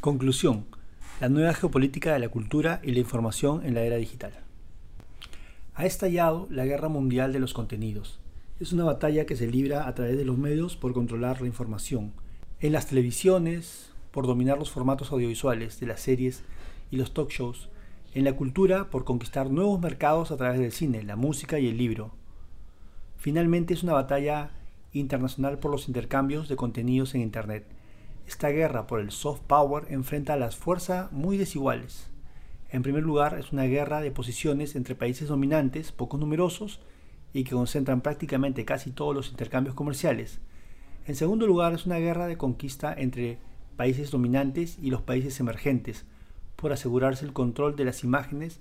Conclusión. La nueva geopolítica de la cultura y la información en la era digital. Ha estallado la guerra mundial de los contenidos. Es una batalla que se libra a través de los medios por controlar la información. En las televisiones, por dominar los formatos audiovisuales de las series y los talk shows. En la cultura, por conquistar nuevos mercados a través del cine, la música y el libro. Finalmente es una batalla internacional por los intercambios de contenidos en Internet esta guerra por el soft power enfrenta a las fuerzas muy desiguales. En primer lugar, es una guerra de posiciones entre países dominantes, poco numerosos, y que concentran prácticamente casi todos los intercambios comerciales. En segundo lugar, es una guerra de conquista entre países dominantes y los países emergentes, por asegurarse el control de las imágenes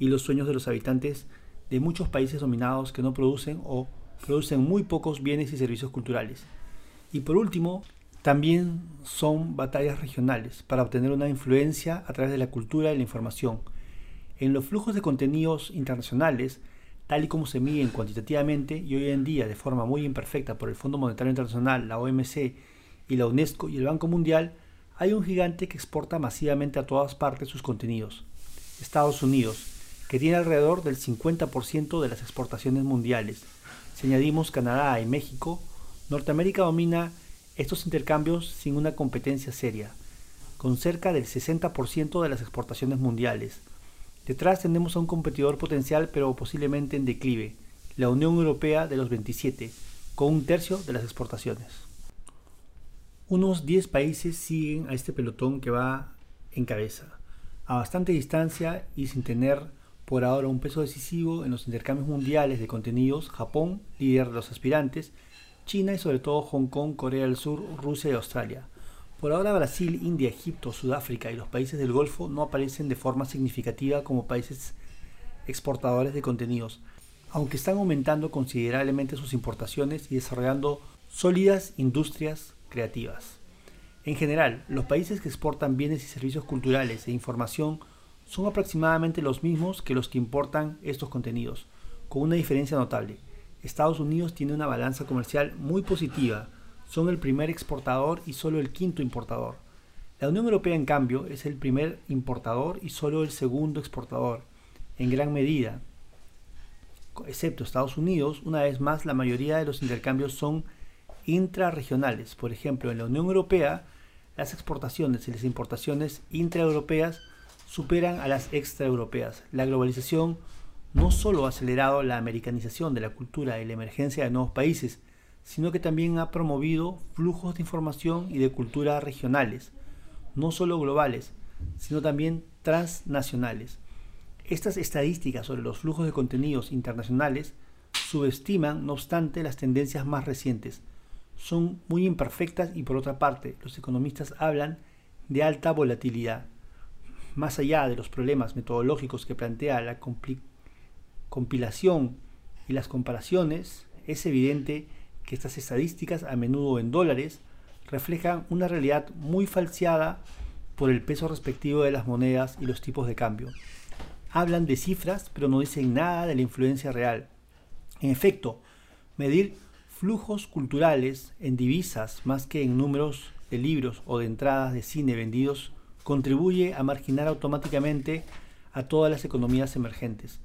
y los sueños de los habitantes de muchos países dominados que no producen o producen muy pocos bienes y servicios culturales. Y por último, también son batallas regionales para obtener una influencia a través de la cultura y la información. En los flujos de contenidos internacionales, tal y como se miden cuantitativamente y hoy en día de forma muy imperfecta por el Fondo Monetario Internacional, la OMC y la UNESCO y el Banco Mundial, hay un gigante que exporta masivamente a todas partes sus contenidos. Estados Unidos, que tiene alrededor del 50% de las exportaciones mundiales. Si añadimos Canadá y México, Norteamérica domina estos intercambios sin una competencia seria, con cerca del 60% de las exportaciones mundiales. Detrás tenemos a un competidor potencial pero posiblemente en declive, la Unión Europea de los 27, con un tercio de las exportaciones. Unos 10 países siguen a este pelotón que va en cabeza, a bastante distancia y sin tener por ahora un peso decisivo en los intercambios mundiales de contenidos, Japón, líder de los aspirantes, China y sobre todo Hong Kong, Corea del Sur, Rusia y Australia. Por ahora Brasil, India, Egipto, Sudáfrica y los países del Golfo no aparecen de forma significativa como países exportadores de contenidos, aunque están aumentando considerablemente sus importaciones y desarrollando sólidas industrias creativas. En general, los países que exportan bienes y servicios culturales e información son aproximadamente los mismos que los que importan estos contenidos, con una diferencia notable. Estados Unidos tiene una balanza comercial muy positiva, son el primer exportador y solo el quinto importador. La Unión Europea, en cambio, es el primer importador y solo el segundo exportador, en gran medida. Excepto Estados Unidos, una vez más la mayoría de los intercambios son intrarregionales. Por ejemplo, en la Unión Europea, las exportaciones y las importaciones intraeuropeas superan a las extraeuropeas. La globalización no solo ha acelerado la americanización de la cultura y la emergencia de nuevos países, sino que también ha promovido flujos de información y de cultura regionales, no solo globales, sino también transnacionales. Estas estadísticas sobre los flujos de contenidos internacionales subestiman, no obstante, las tendencias más recientes. Son muy imperfectas y por otra parte, los economistas hablan de alta volatilidad. Más allá de los problemas metodológicos que plantea la complicación compilación y las comparaciones, es evidente que estas estadísticas, a menudo en dólares, reflejan una realidad muy falseada por el peso respectivo de las monedas y los tipos de cambio. Hablan de cifras, pero no dicen nada de la influencia real. En efecto, medir flujos culturales en divisas más que en números de libros o de entradas de cine vendidos contribuye a marginar automáticamente a todas las economías emergentes.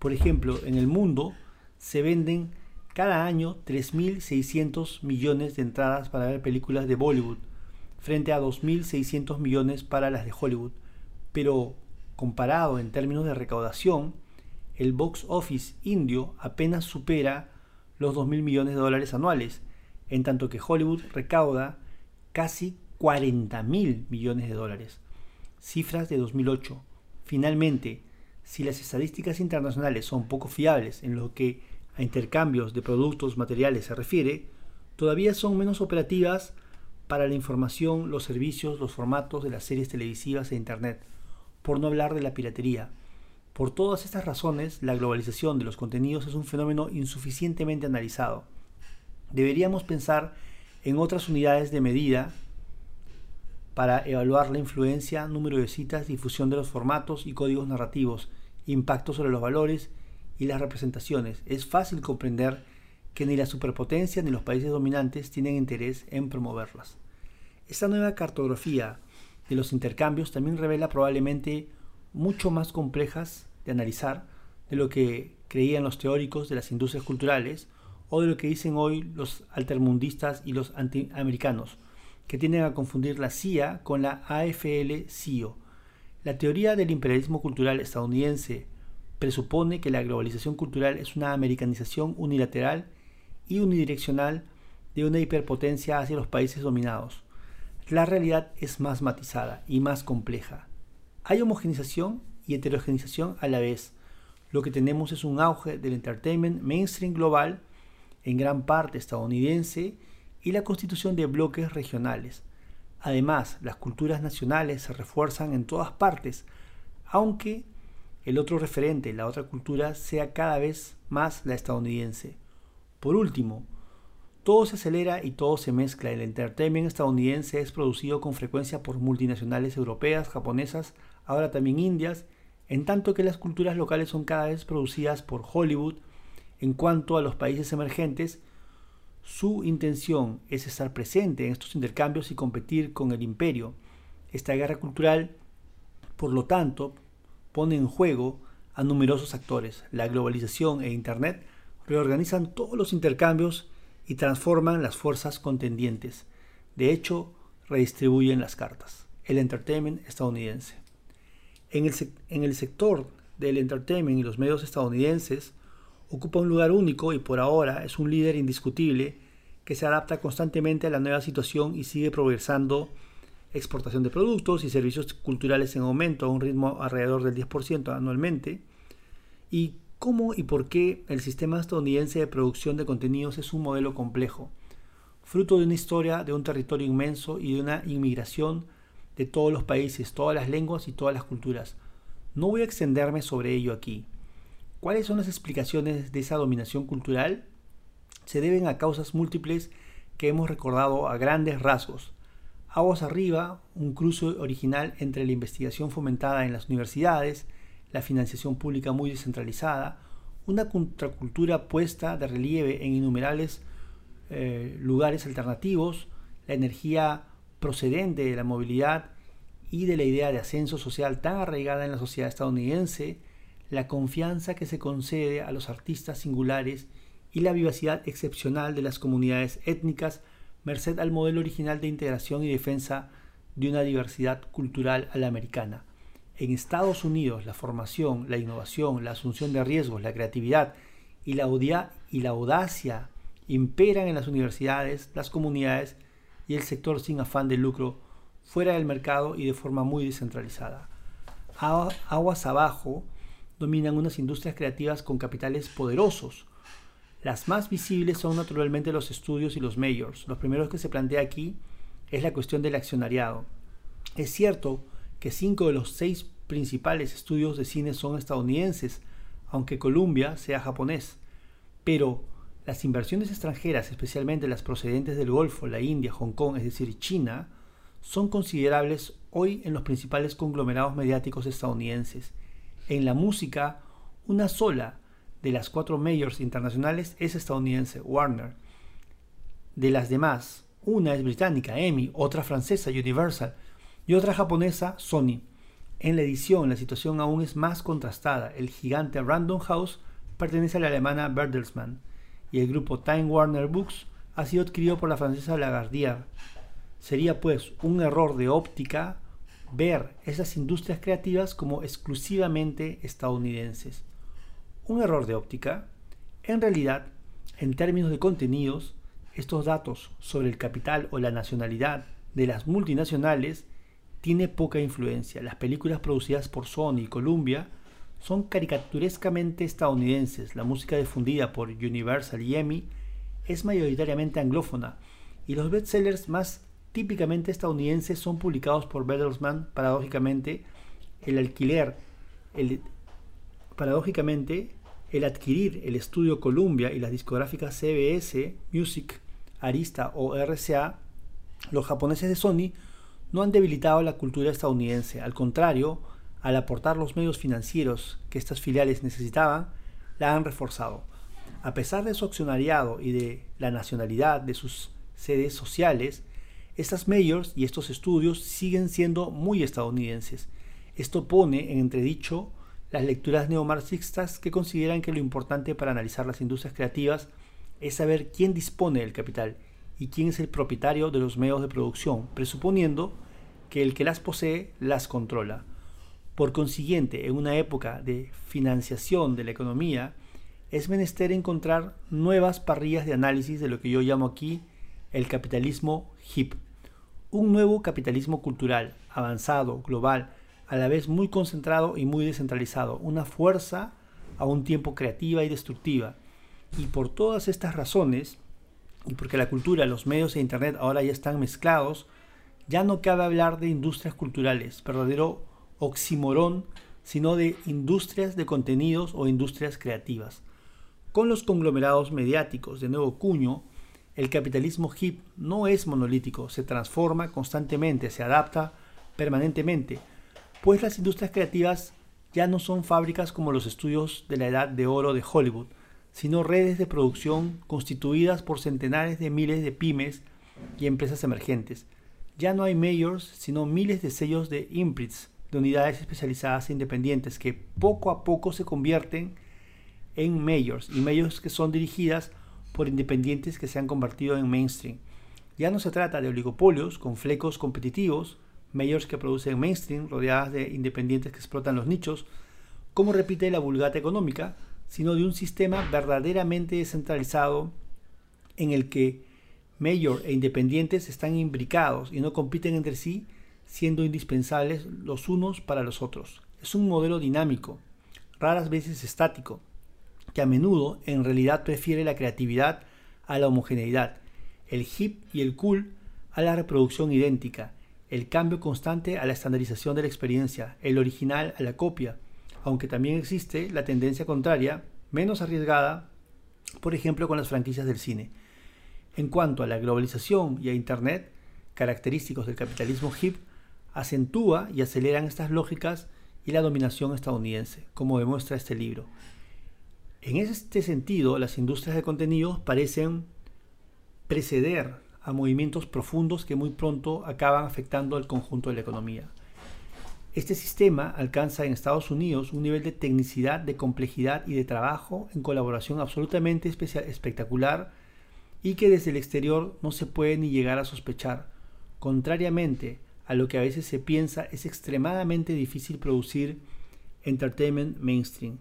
Por ejemplo, en el mundo se venden cada año 3.600 millones de entradas para ver películas de Bollywood, frente a 2.600 millones para las de Hollywood. Pero comparado en términos de recaudación, el box office indio apenas supera los 2.000 millones de dólares anuales, en tanto que Hollywood recauda casi 40.000 millones de dólares. Cifras de 2008. Finalmente, si las estadísticas internacionales son poco fiables en lo que a intercambios de productos materiales se refiere, todavía son menos operativas para la información, los servicios, los formatos de las series televisivas e Internet, por no hablar de la piratería. Por todas estas razones, la globalización de los contenidos es un fenómeno insuficientemente analizado. Deberíamos pensar en otras unidades de medida para evaluar la influencia, número de citas, difusión de los formatos y códigos narrativos impacto sobre los valores y las representaciones, es fácil comprender que ni la superpotencia ni los países dominantes tienen interés en promoverlas. Esta nueva cartografía de los intercambios también revela probablemente mucho más complejas de analizar de lo que creían los teóricos de las industrias culturales o de lo que dicen hoy los altermundistas y los antiamericanos, que tienden a confundir la CIA con la AFL-CIO. La teoría del imperialismo cultural estadounidense presupone que la globalización cultural es una americanización unilateral y unidireccional de una hiperpotencia hacia los países dominados. La realidad es más matizada y más compleja. Hay homogenización y heterogenización a la vez. Lo que tenemos es un auge del entertainment mainstream global, en gran parte estadounidense, y la constitución de bloques regionales. Además, las culturas nacionales se refuerzan en todas partes, aunque el otro referente, la otra cultura, sea cada vez más la estadounidense. Por último, todo se acelera y todo se mezcla. El entertainment estadounidense es producido con frecuencia por multinacionales europeas, japonesas, ahora también indias, en tanto que las culturas locales son cada vez producidas por Hollywood. En cuanto a los países emergentes, su intención es estar presente en estos intercambios y competir con el imperio. Esta guerra cultural, por lo tanto, pone en juego a numerosos actores. La globalización e Internet reorganizan todos los intercambios y transforman las fuerzas contendientes. De hecho, redistribuyen las cartas. El entertainment estadounidense. En el, sector del entertainment y los medios estadounidenses, ocupa un lugar único y por ahora es un líder indiscutible que se adapta constantemente a la nueva situación y sigue progresando exportación de productos y servicios culturales en aumento a un ritmo alrededor del 10% anualmente. Y cómo y por qué el sistema estadounidense de producción de contenidos es un modelo complejo, fruto de una historia de un territorio inmenso y de una inmigración de todos los países, todas las lenguas y todas las culturas. No voy a extenderme sobre ello aquí. ¿Cuáles son las explicaciones de esa dominación cultural? Se deben a causas múltiples que hemos recordado a grandes rasgos. Aguas arriba, un cruce original entre la investigación fomentada en las universidades, la financiación pública muy descentralizada, una contracultura puesta de relieve en innumerables eh, lugares alternativos, la energía procedente de la movilidad y de la idea de ascenso social tan arraigada en la sociedad estadounidense, la confianza que se concede a los artistas singulares y la vivacidad excepcional de las comunidades étnicas merced al modelo original de integración y defensa de una diversidad cultural a la americana. En Estados Unidos, la formación, la innovación, la asunción de riesgos, la creatividad y la, y la audacia imperan en las universidades, las comunidades y el sector sin afán de lucro fuera del mercado y de forma muy descentralizada. Aguas abajo dominan unas industrias creativas con capitales poderosos. Las más visibles son naturalmente los estudios y los majors. Los primeros que se plantea aquí es la cuestión del accionariado. Es cierto que cinco de los seis principales estudios de cine son estadounidenses, aunque Columbia sea japonés. Pero las inversiones extranjeras, especialmente las procedentes del Golfo, la India, Hong Kong, es decir, China, son considerables hoy en los principales conglomerados mediáticos estadounidenses. En la música, una sola de las cuatro mayors internacionales es estadounidense, Warner. De las demás, una es británica, EMI, otra francesa, Universal, y otra japonesa, Sony. En la edición, la situación aún es más contrastada. El gigante Random House pertenece a la alemana Bertelsmann y el grupo Time Warner Books ha sido adquirido por la francesa Lagardière. Sería pues un error de óptica ver esas industrias creativas como exclusivamente estadounidenses. Un error de óptica. En realidad, en términos de contenidos, estos datos sobre el capital o la nacionalidad de las multinacionales tiene poca influencia. Las películas producidas por Sony y Columbia son caricaturescamente estadounidenses. La música difundida por Universal y EMI es mayoritariamente anglófona y los bestsellers más típicamente estadounidenses son publicados por Bertelsmann. Paradójicamente, el alquiler, paradójicamente, el adquirir el estudio Columbia y las discográficas CBS, Music, Arista o RCA, los japoneses de Sony no han debilitado la cultura estadounidense. Al contrario, al aportar los medios financieros que estas filiales necesitaban, la han reforzado. A pesar de su accionariado y de la nacionalidad de sus sedes sociales, Estas mayors y estos estudios siguen siendo muy estadounidenses. Esto pone en entredicho las lecturas neomarxistas que consideran que lo importante para analizar las industrias creativas es saber quién dispone del capital y quién es el propietario de los medios de producción, presuponiendo que el que las posee las controla. Por consiguiente, en una época de financiación de la economía, es menester encontrar nuevas parrillas de análisis de lo que yo llamo aquí el capitalismo HIP, un nuevo capitalismo cultural, avanzado, global, a la vez muy concentrado y muy descentralizado, una fuerza a un tiempo creativa y destructiva. Y por todas estas razones, y porque la cultura, los medios e Internet ahora ya están mezclados, ya no cabe hablar de industrias culturales, verdadero oximorón, sino de industrias de contenidos o industrias creativas. Con los conglomerados mediáticos de nuevo cuño, el capitalismo hip no es monolítico, se transforma constantemente, se adapta permanentemente, pues las industrias creativas ya no son fábricas como los estudios de la edad de oro de Hollywood, sino redes de producción constituidas por centenares de miles de pymes y empresas emergentes. Ya no hay mayors, sino miles de sellos de imprints, de unidades especializadas e independientes que poco a poco se convierten en mayors y mayors que son dirigidas por independientes que se han convertido en mainstream. Ya no se trata de oligopolios con flecos competitivos, mayors que producen mainstream rodeadas de independientes que explotan los nichos, como repite la vulgata económica, sino de un sistema verdaderamente descentralizado en el que mayor e independientes están imbricados y no compiten entre sí, siendo indispensables los unos para los otros. Es un modelo dinámico, raras veces estático, que a menudo en realidad prefiere la creatividad a la homogeneidad, el hip y el cool a la reproducción idéntica, el cambio constante a la estandarización de la experiencia, el original a la copia, aunque también existe la tendencia contraria, menos arriesgada, por ejemplo con las franquicias del cine. En cuanto a la globalización y a Internet, característicos del capitalismo hip, acentúa y aceleran estas lógicas y la dominación estadounidense, como demuestra este libro. En este sentido, las industrias de contenidos parecen preceder a movimientos profundos que muy pronto acaban afectando al conjunto de la economía. Este sistema alcanza en Estados Unidos un nivel de tecnicidad, de complejidad y de trabajo en colaboración absolutamente espectacular y que desde el exterior no se puede ni llegar a sospechar. Contrariamente a lo que a veces se piensa, es extremadamente difícil producir entertainment mainstream.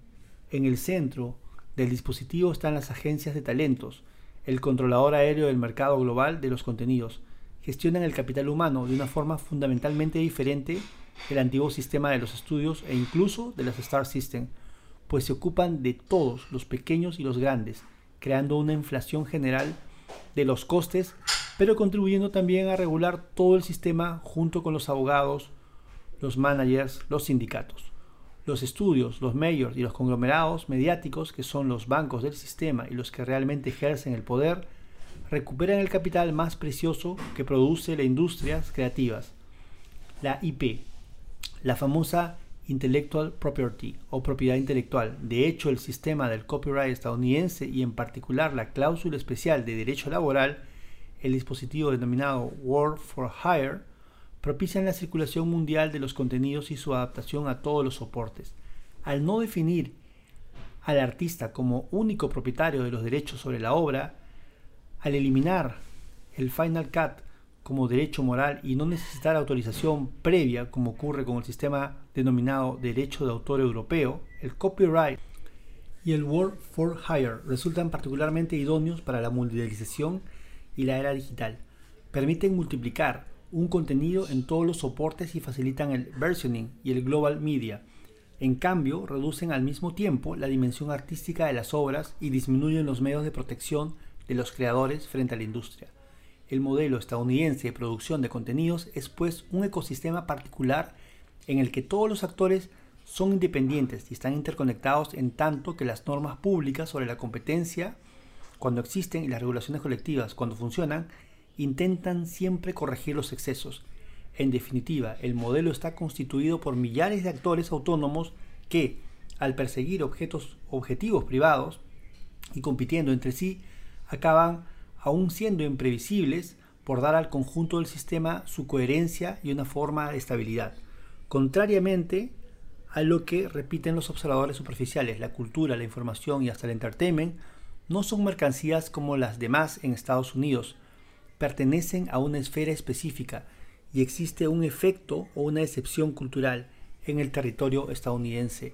En el centro, del dispositivo están las agencias de talentos, el controlador aéreo del mercado global de los contenidos. Gestionan el capital humano de una forma fundamentalmente diferente del antiguo sistema de los estudios e incluso de las Star System, pues se ocupan de todos, los pequeños y los grandes, creando una inflación general de los costes, pero contribuyendo también a regular todo el sistema junto con los abogados, los managers, los sindicatos los estudios, los mayors y los conglomerados mediáticos, que son los bancos del sistema y los que realmente ejercen el poder, recuperan el capital más precioso que produce las industrias creativas, la IP, la famosa Intellectual Property o propiedad intelectual. De hecho, el sistema del copyright estadounidense y en particular la cláusula especial de derecho laboral, el dispositivo denominado Work for Hire, propician la circulación mundial de los contenidos y su adaptación a todos los soportes. Al no definir al artista como único propietario de los derechos sobre la obra, al eliminar el Final Cut como derecho moral y no necesitar autorización previa como ocurre con el sistema denominado derecho de autor europeo, el copyright y el Work for Hire resultan particularmente idóneos para la mundialización y la era digital. Permiten multiplicar un contenido en todos los soportes y facilitan el versioning y el global media. En cambio, reducen al mismo tiempo la dimensión artística de las obras y disminuyen los medios de protección de los creadores frente a la industria. El modelo estadounidense de producción de contenidos es pues un ecosistema particular en el que todos los actores son independientes y están interconectados en tanto que las normas públicas sobre la competencia, cuando existen, y las regulaciones colectivas, cuando funcionan, intentan siempre corregir los excesos. En definitiva, el modelo está constituido por millares de actores autónomos que, al perseguir objetos, objetivos privados y compitiendo entre sí, acaban aún siendo imprevisibles por dar al conjunto del sistema su coherencia y una forma de estabilidad. Contrariamente a lo que repiten los observadores superficiales, la cultura, la información y hasta el entertainment no son mercancías como las demás en Estados Unidos, pertenecen a una esfera específica y existe un efecto o una excepción cultural en el territorio estadounidense.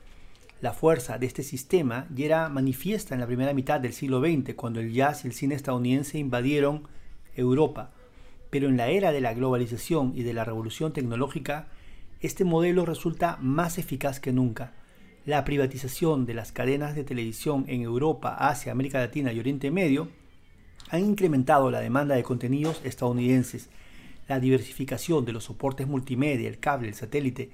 La fuerza de este sistema ya era manifiesta en la primera mitad del siglo XX, cuando el jazz y el cine estadounidense invadieron Europa. Pero en la era de la globalización y de la revolución tecnológica, este modelo resulta más eficaz que nunca. La privatización de las cadenas de televisión en Europa, Asia, América Latina y Oriente Medio han incrementado la demanda de contenidos estadounidenses. La diversificación de los soportes multimedia, el cable, el satélite,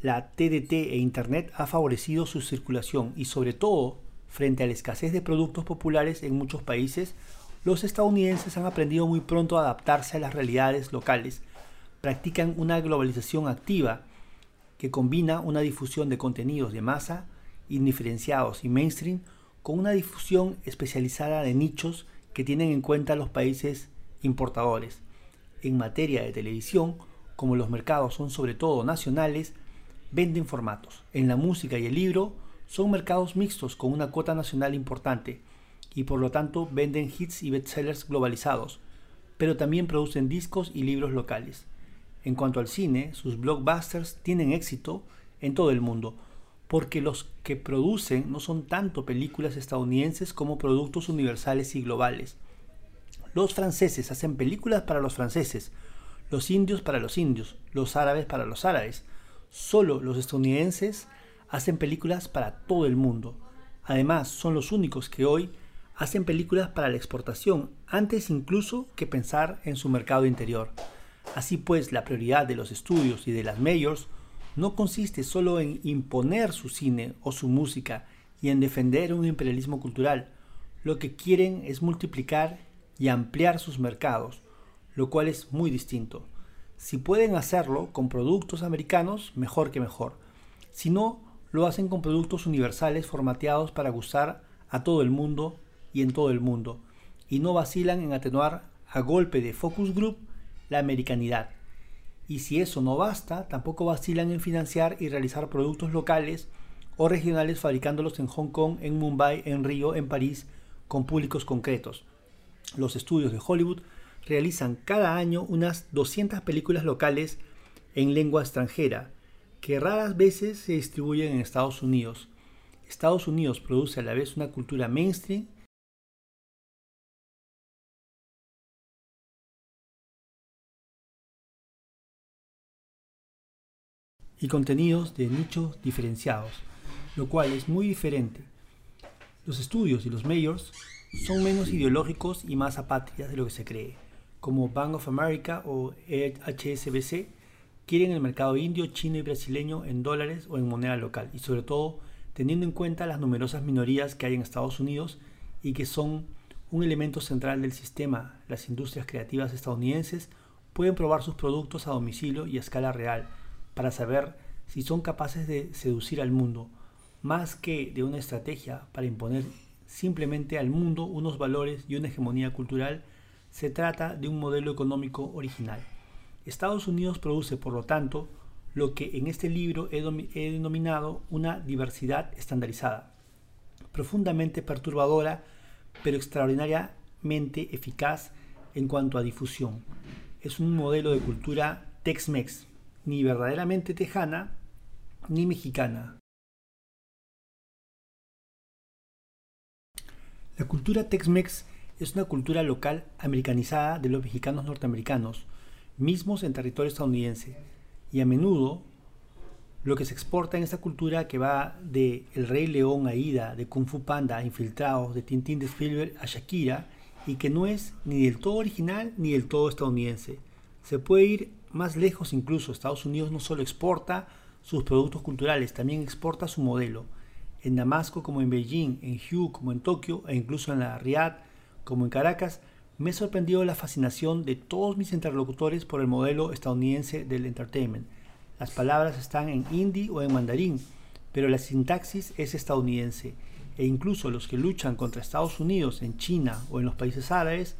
la TDT e Internet ha favorecido su circulación y sobre todo, frente a la escasez de productos populares en muchos países, los estadounidenses han aprendido muy pronto a adaptarse a las realidades locales. Practican una globalización activa que combina una difusión de contenidos de masa, indiferenciados y mainstream, con una difusión especializada de nichos que tienen en cuenta los países importadores. En materia de televisión, como los mercados son sobre todo nacionales, venden formatos. En la música y el libro son mercados mixtos con una cuota nacional importante y por lo tanto venden hits y bestsellers globalizados, pero también producen discos y libros locales. En cuanto al cine, sus blockbusters tienen éxito en todo el mundo, porque los que producen no son tanto películas estadounidenses como productos universales y globales. Los franceses hacen películas para los franceses, los indios para los indios, los árabes para los árabes, Solo los estadounidenses hacen películas para todo el mundo. Además, son los únicos que hoy hacen películas para la exportación, antes incluso que pensar en su mercado interior. Así pues, la prioridad de los estudios y de las majors no consiste solo en imponer su cine o su música y en defender un imperialismo cultural. Lo que quieren es multiplicar y ampliar sus mercados, lo cual es muy distinto. Si pueden hacerlo con productos americanos, mejor que mejor. Si no, lo hacen con productos universales formateados para gustar a todo el mundo y en todo el mundo. Y no vacilan en atenuar a golpe de focus group la americanidad. Y si eso no basta, tampoco vacilan en financiar y realizar productos locales o regionales fabricándolos en Hong Kong, en Mumbai, en Río, en París, con públicos concretos. Los estudios de Hollywood realizan cada año unas 200 películas locales en lengua extranjera, que raras veces se distribuyen en Estados Unidos. Estados Unidos produce a la vez una cultura mainstream y contenidos de nichos diferenciados, lo cual es muy diferente. Los estudios y los mayors son menos ideológicos y más apátridas de lo que se cree como Bank of America o HSBC quieren el mercado indio, chino y brasileño en dólares o en moneda local y sobre todo teniendo en cuenta las numerosas minorías que hay en Estados Unidos y que son un elemento central del sistema. Las industrias creativas estadounidenses pueden probar sus productos a domicilio y a escala real para saber si son capaces de seducir al mundo, más que de una estrategia para imponer simplemente al mundo unos valores y una hegemonía cultural se trata de un modelo económico original. Estados Unidos produce, por lo tanto, lo que en este libro he, denominado una diversidad estandarizada, profundamente perturbadora, pero extraordinariamente eficaz en cuanto a difusión. Es un modelo de cultura Tex-Mex, ni verdaderamente tejana ni mexicana. La cultura Tex-Mex es una cultura local americanizada de los mexicanos norteamericanos, mismos en territorio estadounidense, y a menudo lo que se exporta en esta cultura que va de El Rey León a Ida, de Kung Fu Panda a Infiltrados, de Tintín de Spielberg a Shakira, y que no es ni del todo original ni del todo estadounidense. Se puede ir más lejos incluso. Estados Unidos no solo exporta sus productos culturales, también exporta su modelo. En Damasco como en Beijing, en Hue como en Tokio e incluso en la Riyadh como en Caracas, me sorprendió la fascinación de todos mis interlocutores por el modelo estadounidense del entertainment. Las palabras están en hindi o en mandarín, pero la sintaxis es estadounidense, e incluso los que luchan contra Estados Unidos en China o en los países árabes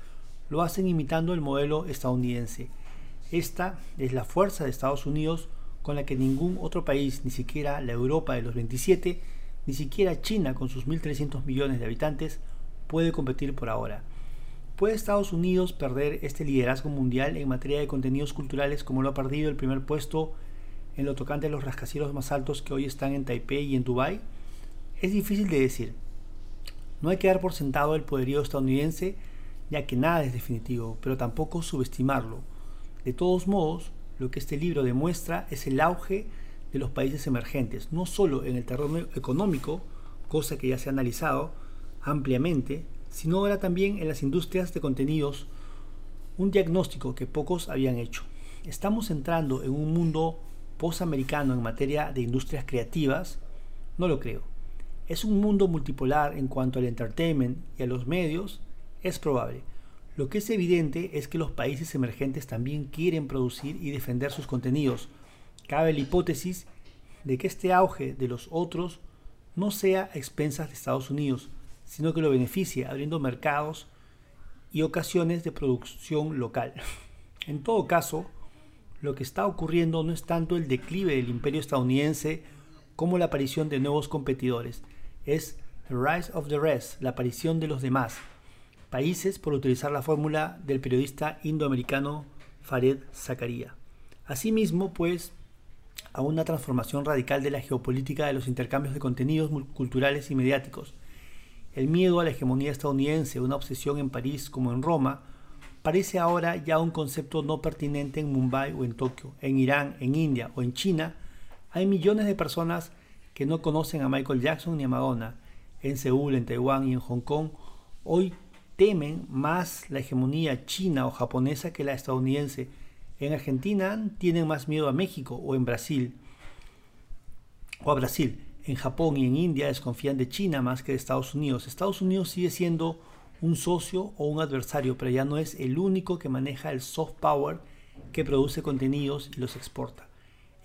lo hacen imitando el modelo estadounidense. Esta es la fuerza de Estados Unidos con la que ningún otro país, ni siquiera la Europa de los 27, ni siquiera China con sus 1.300 millones de habitantes, puede competir por ahora. ¿Puede Estados Unidos perder este liderazgo mundial en materia de contenidos culturales como lo ha perdido el primer puesto en lo tocante a los rascacielos más altos que hoy están en Taipei y en Dubái? Es difícil de decir. No hay que dar por sentado el poderío estadounidense, ya que nada es definitivo, pero tampoco subestimarlo. De todos modos, lo que este libro demuestra es el auge de los países emergentes, no solo en el terreno económico, cosa que ya se ha analizado ampliamente, sino ahora también en las industrias de contenidos, un diagnóstico que pocos habían hecho. Estamos entrando en un mundo posamericano en materia de industrias creativas, no lo creo. Es un mundo multipolar en cuanto al entertainment y a los medios, es probable. Lo que es evidente es que los países emergentes también quieren producir y defender sus contenidos. Cabe la hipótesis de que este auge de los otros no sea a expensas de Estados Unidos, sino que lo beneficie abriendo mercados y ocasiones de producción local. En todo caso, lo que está ocurriendo no es tanto el declive del imperio estadounidense como la aparición de nuevos competidores, es the rise of the rest, la aparición de los demás países, por utilizar la fórmula del periodista indoamericano Fared Zakaria. Asimismo, pues, a una transformación radical de la geopolítica de los intercambios de contenidos culturales y mediáticos, el miedo a la hegemonía estadounidense, una obsesión en París como en Roma, parece ahora ya un concepto no pertinente en Mumbai o en Tokio, en Irán, en India o en China. Hay millones de personas que no conocen a Michael Jackson ni a Madonna. En Seúl, en Taiwán y en Hong Kong, hoy temen más la hegemonía china o japonesa que la estadounidense. En Argentina tienen más miedo a México o en Brasil o a Brasil en Japón y en India desconfían de China más que de Estados Unidos. Estados Unidos sigue siendo un socio o un adversario, pero ya no es el único que maneja el soft power que produce contenidos y los exporta.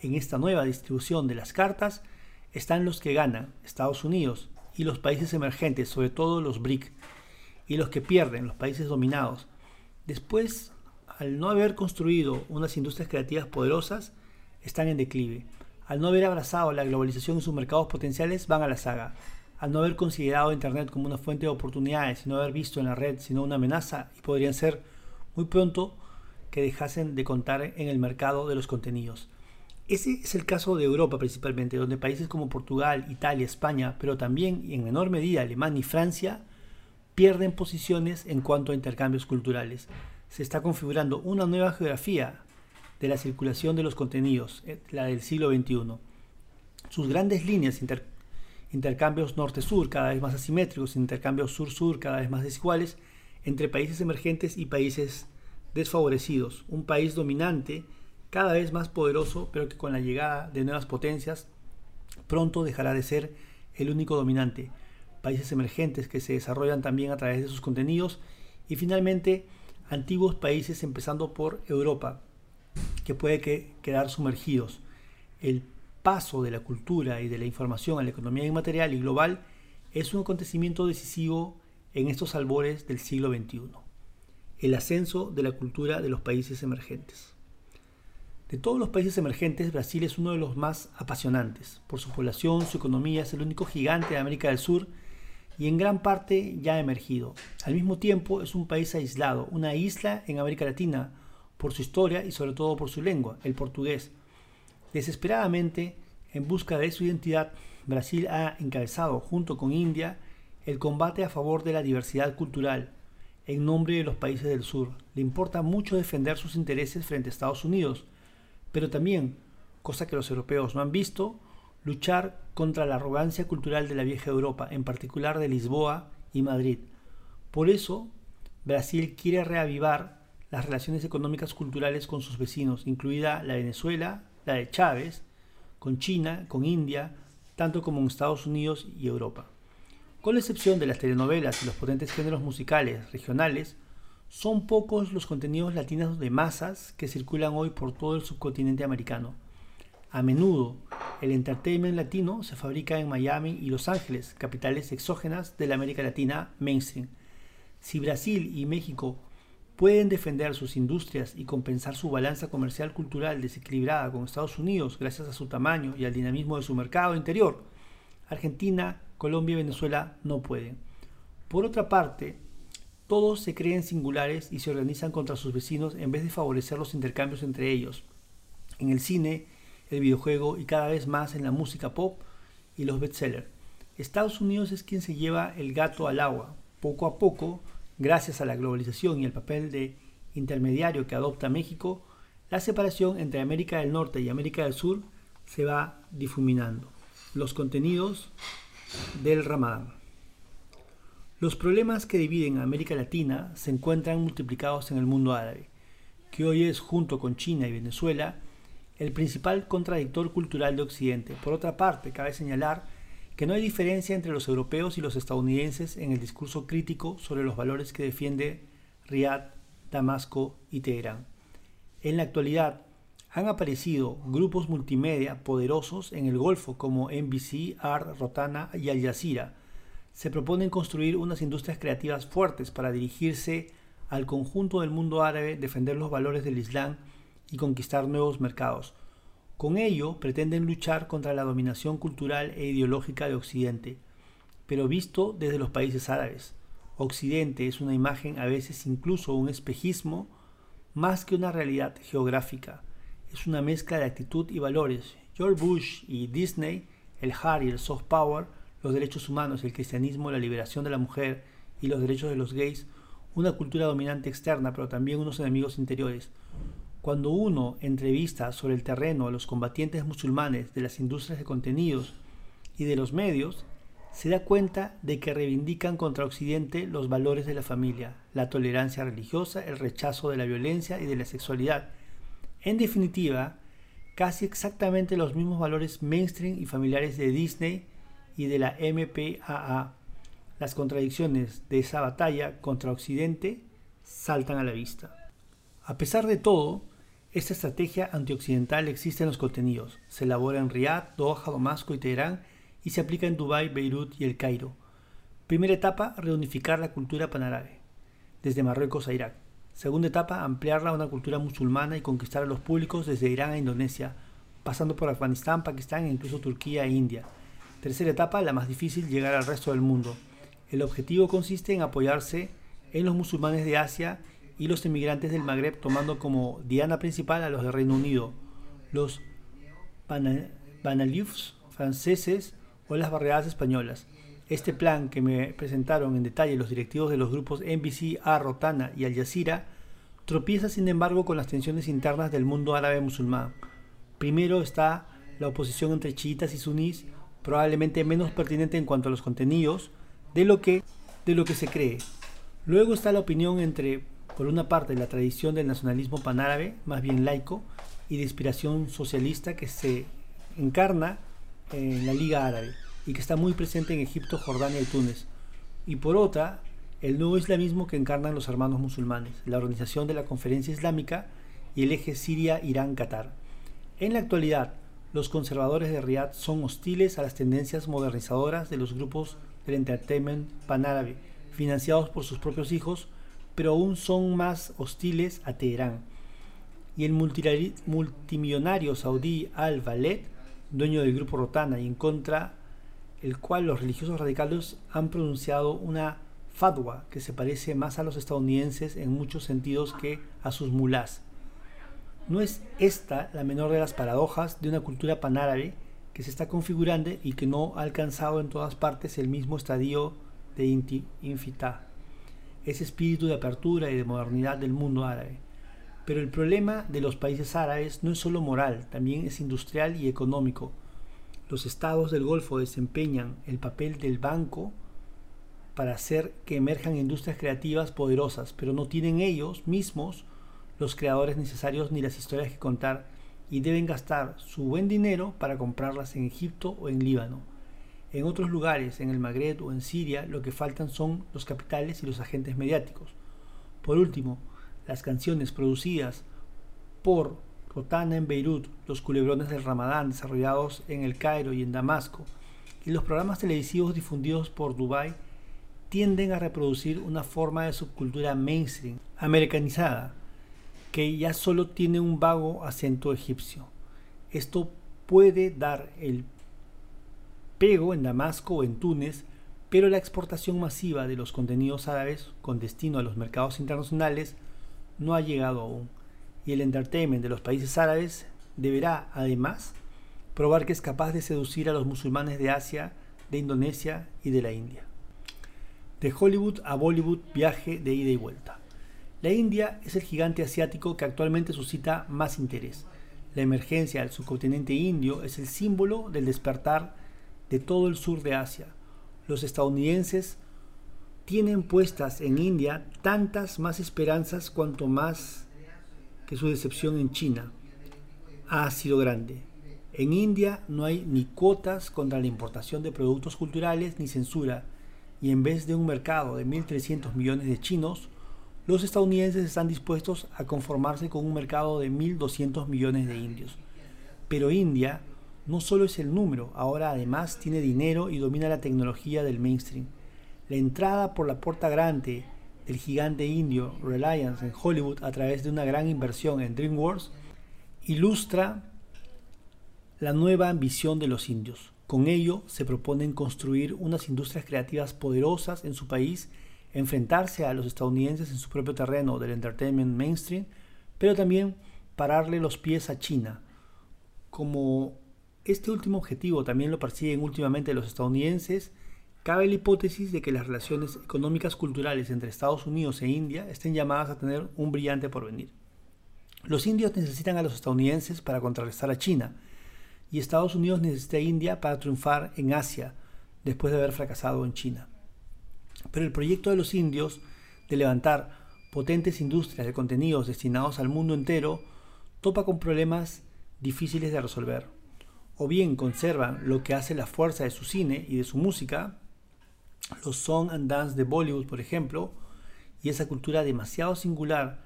En esta nueva distribución de las cartas están los que ganan, Estados Unidos, y los países emergentes, sobre todo los BRIC, y los que pierden, los países dominados. Después, al no haber construido unas industrias creativas poderosas, están en declive. Al no haber abrazado la globalización en sus mercados potenciales, van a la saga. Al no haber considerado Internet como una fuente de oportunidades y no haber visto en la red sino una amenaza, y podrían ser muy pronto que dejasen de contar en el mercado de los contenidos. Ese es el caso de Europa principalmente, donde países como Portugal, Italia, España, pero también y en menor medida Alemania y Francia, pierden posiciones en cuanto a intercambios culturales. Se está configurando una nueva geografía de la circulación de los contenidos, eh, la del siglo XXI. Sus grandes líneas, intercambios norte-sur cada vez más asimétricos, intercambios sur-sur cada vez más desiguales, entre países emergentes y países desfavorecidos. Un país dominante cada vez más poderoso, pero que con la llegada de nuevas potencias pronto dejará de ser el único dominante. Países emergentes que se desarrollan también a través de sus contenidos y finalmente antiguos países empezando por Europa, que puede quedar sumergidos. El paso de la cultura y de la información a la economía inmaterial y global es un acontecimiento decisivo en estos albores del siglo XXI. El ascenso de la cultura de los países emergentes. De todos los países emergentes, Brasil es uno de los más apasionantes. Por su población, su economía es el único gigante de América del Sur y en gran parte ya emergido. Al mismo tiempo es un país aislado, una isla en América Latina, por su historia y sobre todo por su lengua, el portugués. Desesperadamente, en busca de su identidad, Brasil ha encabezado, junto con India, el combate a favor de la diversidad cultural en nombre de los países del sur. Le importa mucho defender sus intereses frente a Estados Unidos, pero también, cosa que los europeos no han visto, luchar contra la arrogancia cultural de la vieja Europa, en particular de Lisboa y Madrid. Por eso, Brasil quiere reavivar las relaciones económicas culturales con sus vecinos, incluida la Venezuela, la de Chávez, con China, con India, tanto como en Estados Unidos y Europa. Con la excepción de las telenovelas y los potentes géneros musicales regionales, son pocos los contenidos latinos de masas que circulan hoy por todo el subcontinente americano. A menudo, el entertainment latino se fabrica en Miami y Los Ángeles, capitales exógenas de la América Latina mainstream. Si Brasil y México pueden defender sus industrias y compensar su balanza comercial cultural desequilibrada con Estados Unidos gracias a su tamaño y al dinamismo de su mercado interior, Argentina, Colombia y Venezuela no pueden. Por otra parte, todos se creen singulares y se organizan contra sus vecinos en vez de favorecer los intercambios entre ellos. En el cine, el videojuego y cada vez más en la música pop y los bestsellers. Estados Unidos es quien se lleva el gato al agua. Poco a poco, gracias a la globalización y el papel de intermediario que adopta México, la separación entre América del Norte y América del Sur se va difuminando. Los contenidos del Ramadán. Los problemas que dividen a América Latina se encuentran multiplicados en el mundo árabe, que hoy es, junto con China y Venezuela, el principal contradictor cultural de Occidente. Por otra parte, cabe señalar que no hay diferencia entre los europeos y los estadounidenses en el discurso crítico sobre los valores que defiende Riad, Damasco y Teherán. En la actualidad, han aparecido grupos multimedia poderosos en el Golfo como NBC, ART, Rotana y Al Jazeera. Se proponen construir unas industrias creativas fuertes para dirigirse al conjunto del mundo árabe, defender los valores del Islam y conquistar nuevos mercados. Con ello pretenden luchar contra la dominación cultural e ideológica de Occidente, pero visto desde los países árabes. Occidente es una imagen, a veces incluso un espejismo, más que una realidad geográfica. Es una mezcla de actitud y valores. George Bush y Disney, el hard y el soft power, los derechos humanos, el cristianismo, la liberación de la mujer y los derechos de los gays, una cultura dominante externa, pero también unos enemigos interiores. Cuando uno entrevista sobre el terreno a los combatientes musulmanes de las industrias de contenidos y de los medios, se da cuenta de que reivindican contra Occidente los valores de la familia, la tolerancia religiosa, el rechazo de la violencia y de la sexualidad. En definitiva, casi exactamente los mismos valores mainstream y familiares de Disney y de la MPAA. Las contradicciones de esa batalla contra Occidente saltan a la vista. A pesar de todo, esta estrategia antioccidental existe en los contenidos. Se elabora en Riyadh, Doha, Damasco y Teherán y se aplica en Dubái, Beirut y El Cairo. Primera etapa, reunificar la cultura panárabe, desde Marruecos a Irak. Segunda etapa, ampliarla a una cultura musulmana y conquistar a los públicos desde Irán a Indonesia, pasando por Afganistán, Pakistán e incluso Turquía e India. Tercera etapa, la más difícil, llegar al resto del mundo. El objetivo consiste en apoyarse en los musulmanes de Asia y los inmigrantes del Magreb tomando como diana principal a los del Reino Unido, los Banaliufs franceses o las barriadas españolas. Este plan que me presentaron en detalle los directivos de los grupos NBC, A, Rotana y Al Jazeera tropieza sin embargo con las tensiones internas del mundo árabe musulmán. Primero está la oposición entre chiitas y sunís, probablemente menos pertinente en cuanto a los contenidos de lo que, de lo que se cree. Luego está la opinión entre por una parte, la tradición del nacionalismo panárabe, más bien laico, y de inspiración socialista que se encarna en la Liga Árabe y que está muy presente en Egipto, Jordania y Túnez. Y por otra, el nuevo islamismo que encarnan los hermanos musulmanes, la organización de la Conferencia Islámica y el eje Siria-Irán-Qatar. En la actualidad, los conservadores de Riyadh son hostiles a las tendencias modernizadoras de los grupos del entertainment panárabe, financiados por sus propios hijos, pero aún son más hostiles a Teherán. Y el multimillonario saudí Al-Waled, dueño del grupo Rotana y en contra el cual los religiosos radicales han pronunciado una fatwa que se parece más a los estadounidenses en muchos sentidos que a sus mulás. No es esta la menor de las paradojas de una cultura panárabe que se está configurando y que no ha alcanzado en todas partes el mismo estadio de infitá ese espíritu de apertura y de modernidad del mundo árabe. Pero el problema de los países árabes no es solo moral, también es industrial y económico. Los estados del Golfo desempeñan el papel del banco para hacer que emerjan industrias creativas poderosas, pero no tienen ellos mismos los creadores necesarios ni las historias que contar y deben gastar su buen dinero para comprarlas en Egipto o en Líbano. En otros lugares, en el Magreb o en Siria, lo que faltan son los capitales y los agentes mediáticos. Por último, las canciones producidas por Rotana en Beirut, los culebrones del Ramadán desarrollados en el Cairo y en Damasco, y los programas televisivos difundidos por Dubái tienden a reproducir una forma de subcultura mainstream, americanizada, que ya solo tiene un vago acento egipcio. Esto puede dar el en Damasco o en Túnez, pero la exportación masiva de los contenidos árabes con destino a los mercados internacionales no ha llegado aún, y el entertainment de los países árabes deberá, además, probar que es capaz de seducir a los musulmanes de Asia, de Indonesia y de la India. De Hollywood a Bollywood, viaje de ida y vuelta. La India es el gigante asiático que actualmente suscita más interés. La emergencia del subcontinente indio es el símbolo del despertar de todo el sur de Asia. Los estadounidenses tienen puestas en India tantas más esperanzas cuanto más que su decepción en China ha sido grande. En India no hay ni cuotas contra la importación de productos culturales ni censura, y en vez de un mercado de 1.300 millones de chinos, los estadounidenses están dispuestos a conformarse con un mercado de 1.200 millones de indios. Pero India no solo es el número, ahora además tiene dinero y domina la tecnología del mainstream. La entrada por la puerta grande del gigante indio Reliance en Hollywood a través de una gran inversión en DreamWorks ilustra la nueva ambición de los indios. Con ello se proponen construir unas industrias creativas poderosas en su país, enfrentarse a los estadounidenses en su propio terreno del entertainment mainstream, pero también pararle los pies a China. Como este último objetivo también lo persiguen últimamente los estadounidenses, cabe la hipótesis de que las relaciones económicas culturales entre Estados Unidos e India estén llamadas a tener un brillante porvenir. Los indios necesitan a los estadounidenses para contrarrestar a China, y Estados Unidos necesita a India para triunfar en Asia, después de haber fracasado en China. Pero el proyecto de los indios de levantar potentes industrias de contenidos destinados al mundo entero topa con problemas difíciles de resolver. O bien conservan lo que hace la fuerza de su cine y de su música, los song and dance de Bollywood, por ejemplo, y esa cultura demasiado singular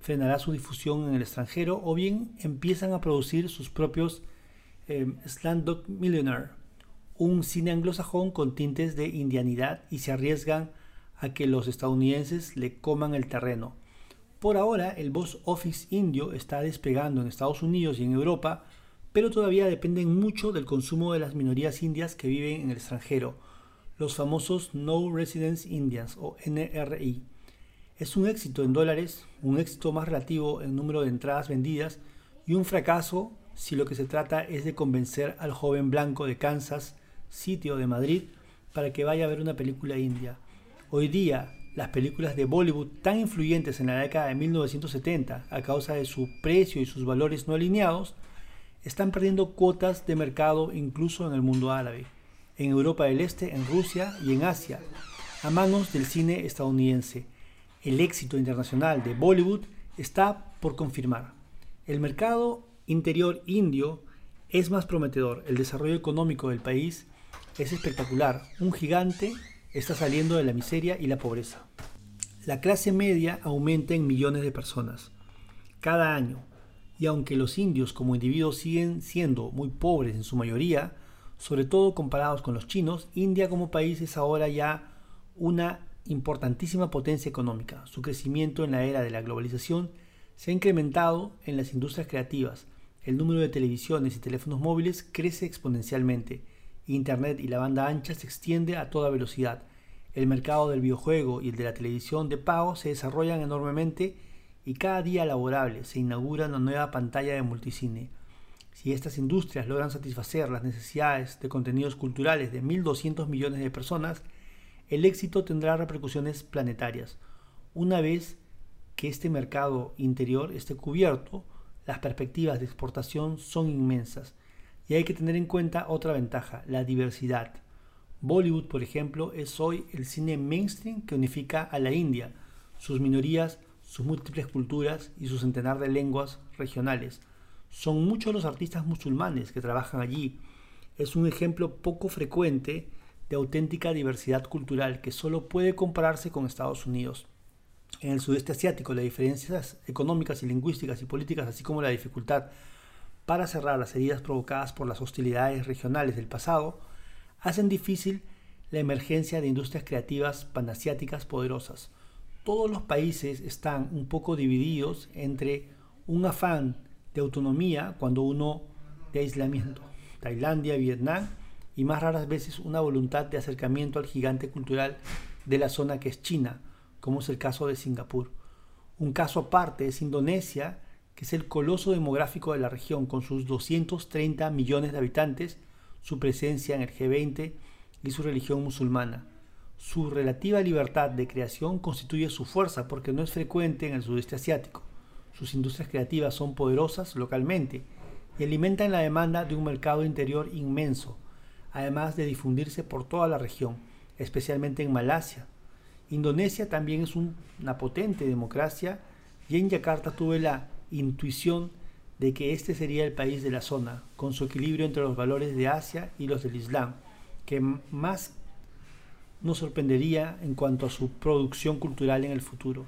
frenará su difusión en el extranjero, o bien empiezan a producir sus propios eh, Millionaire, un cine anglosajón con tintes de indianidad y se arriesgan a que los estadounidenses le coman el terreno. Por ahora, el box office indio está despegando en Estados Unidos y en Europa, pero todavía dependen mucho del consumo de las minorías indias que viven en el extranjero, los famosos No Residence Indians o NRI. Es un éxito en dólares, un éxito más relativo en número de entradas vendidas y un fracaso si lo que se trata es de convencer al joven blanco de Kansas, sitio de Madrid, para que vaya a ver una película india. Hoy día, las películas de Bollywood tan influyentes en la década de 1970 a causa de su precio y sus valores no alineados, están perdiendo cuotas de mercado incluso en el mundo árabe en Europa del Este, en Rusia y en Asia, a manos del cine estadounidense. El éxito internacional de Bollywood está por confirmar. El mercado interior indio es más prometedor. El desarrollo económico del país es espectacular. Un gigante está saliendo de la miseria y la pobreza. La clase media aumenta en millones de personas cada año. Y aunque los indios como individuos siguen siendo muy pobres en su mayoría, sobre todo comparados con los chinos, India como país es ahora ya una importantísima potencia económica. Su crecimiento en la era de la globalización se ha incrementado en las industrias creativas. El número de televisiones y teléfonos móviles crece exponencialmente. Internet y la banda ancha se extiende a toda velocidad. El mercado del videojuego y el de la televisión de pago se desarrollan enormemente y cada día laborable se inaugura una nueva pantalla de multicine. Si estas industrias logran satisfacer las necesidades de contenidos culturales de 1.200 millones de personas, el éxito tendrá repercusiones planetarias. Una vez que este mercado interior esté cubierto, las perspectivas de exportación son inmensas. Y hay que tener en cuenta otra ventaja, la diversidad. Bollywood, por ejemplo, es hoy el cine mainstream que unifica a la India, sus minorías, sus múltiples culturas y su centenar de lenguas regionales. Son muchos los artistas musulmanes que trabajan allí. Es un ejemplo poco frecuente de auténtica diversidad cultural que solo puede compararse con Estados Unidos. En el sudeste asiático, las diferencias económicas y lingüísticas y políticas, así como la dificultad para cerrar las heridas provocadas por las hostilidades regionales del pasado, hacen difícil la emergencia de industrias creativas panasiáticas poderosas. Todos los países están un poco divididos entre un afán de autonomía cuando uno de aislamiento. Tailandia, Vietnam y más raras veces una voluntad de acercamiento al gigante cultural de la zona que es China, como es el caso de Singapur. Un caso aparte es Indonesia, que es el coloso demográfico de la región con sus 230 millones de habitantes, su presencia en el G20 y su religión musulmana. Su relativa libertad de creación constituye su fuerza porque no es frecuente en el sudeste asiático. Sus industrias creativas son poderosas localmente y alimentan la demanda de un mercado interior inmenso, además de difundirse por toda la región, especialmente en Malasia. Indonesia también es una potente democracia y en Yakarta tuve la intuición de que este sería el país de la zona, con su equilibrio entre los valores de Asia y los del Islam, que más nos sorprendería en cuanto a su producción cultural en el futuro.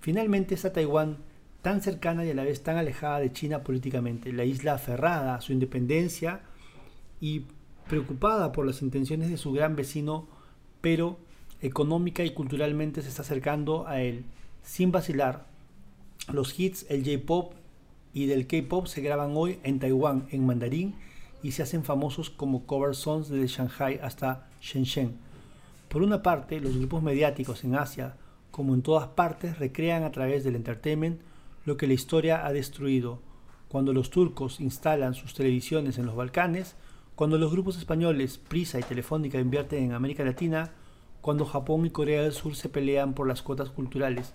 Finalmente está Taiwán tan cercana y a la vez tan alejada de China políticamente, la isla aferrada a su independencia y preocupada por las intenciones de su gran vecino, pero económica y culturalmente se está acercando a él. Sin vacilar, los hits, el J-Pop y del K-Pop se graban hoy en Taiwán en mandarín y se hacen famosos como cover songs desde Shanghai hasta Shenzhen. Por una parte, los grupos mediáticos en Asia, como en todas partes, recrean a través del entertainment lo que la historia ha destruido. Cuando los turcos instalan sus televisiones en los Balcanes, cuando los grupos españoles Prisa y Telefónica invierten en América Latina, cuando Japón y Corea del Sur se pelean por las cuotas culturales,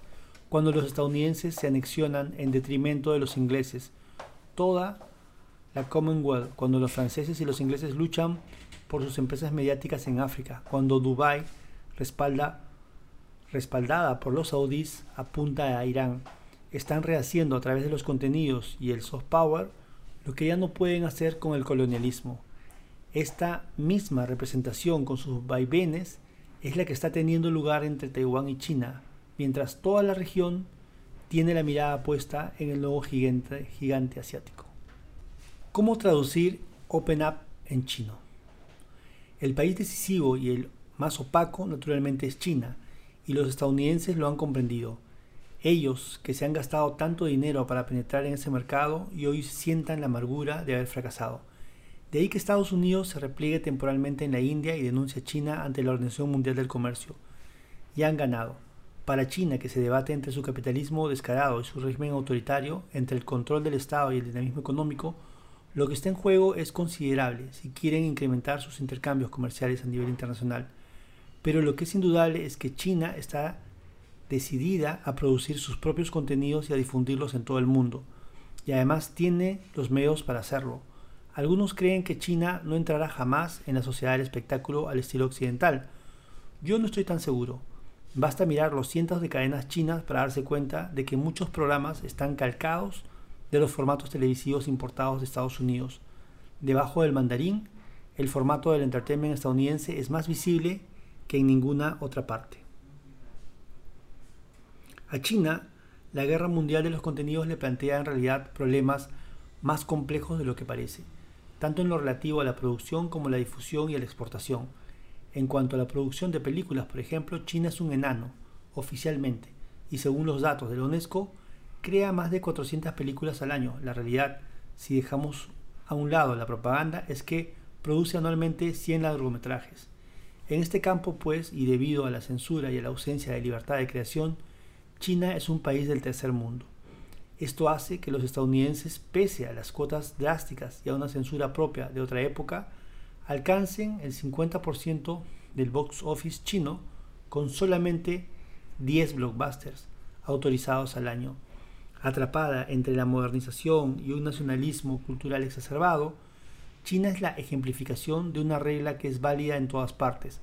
cuando los estadounidenses se anexionan en detrimento de los ingleses, toda la Commonwealth, cuando los franceses y los ingleses luchan por sus empresas mediáticas en África, cuando Dubái respalda, respaldada por los saudíes apunta a Irán, están rehaciendo a través de los contenidos y el soft power lo que ya no pueden hacer con el colonialismo. Esta misma representación con sus vaivenes es la que está teniendo lugar entre Taiwán y China, mientras toda la región tiene la mirada puesta en el nuevo gigante, gigante asiático. ¿Cómo traducir Open Up en chino? El país decisivo y el más opaco naturalmente es China, y los estadounidenses lo han comprendido ellos que se han gastado tanto dinero para penetrar en ese mercado y hoy sientan la amargura de haber fracasado. De ahí que Estados Unidos se repliegue temporalmente en la India y denuncie a China ante la Organización Mundial del Comercio. Ya han ganado. Para China, que se debate entre su capitalismo descarado y su régimen autoritario, entre el control del Estado y el dinamismo económico, lo que está en juego es considerable si quieren incrementar sus intercambios comerciales a nivel internacional. Pero lo que es indudable es que China está decidida a producir sus propios contenidos y a difundirlos en todo el mundo, y además tiene los medios para hacerlo. Algunos creen que China no entrará jamás en la sociedad del espectáculo al estilo occidental. Yo no estoy tan seguro. Basta mirar los cientos de cadenas chinas para darse cuenta de que muchos programas están calcados de los formatos televisivos importados de Estados Unidos. Debajo del mandarín, el formato del entertainment estadounidense es más visible que en ninguna otra parte. A China, la guerra mundial de los contenidos le plantea en realidad problemas más complejos de lo que parece, tanto en lo relativo a la producción como a la difusión y a la exportación. En cuanto a la producción de películas, por ejemplo, China es un enano, oficialmente, y según los datos de la UNESCO, crea más de 400 películas al año. La realidad, si dejamos a un lado la propaganda, es que produce anualmente 100 largometrajes. En este campo, pues, y debido a la censura y a la ausencia de libertad de creación, China es un país del tercer mundo. Esto hace que los estadounidenses, pese a las cuotas drásticas y a una censura propia de otra época, alcancen el 50% del box office chino con solamente 10 blockbusters autorizados al año. Atrapada entre la modernización y un nacionalismo cultural exacerbado, China es la ejemplificación de una regla que es válida en todas partes.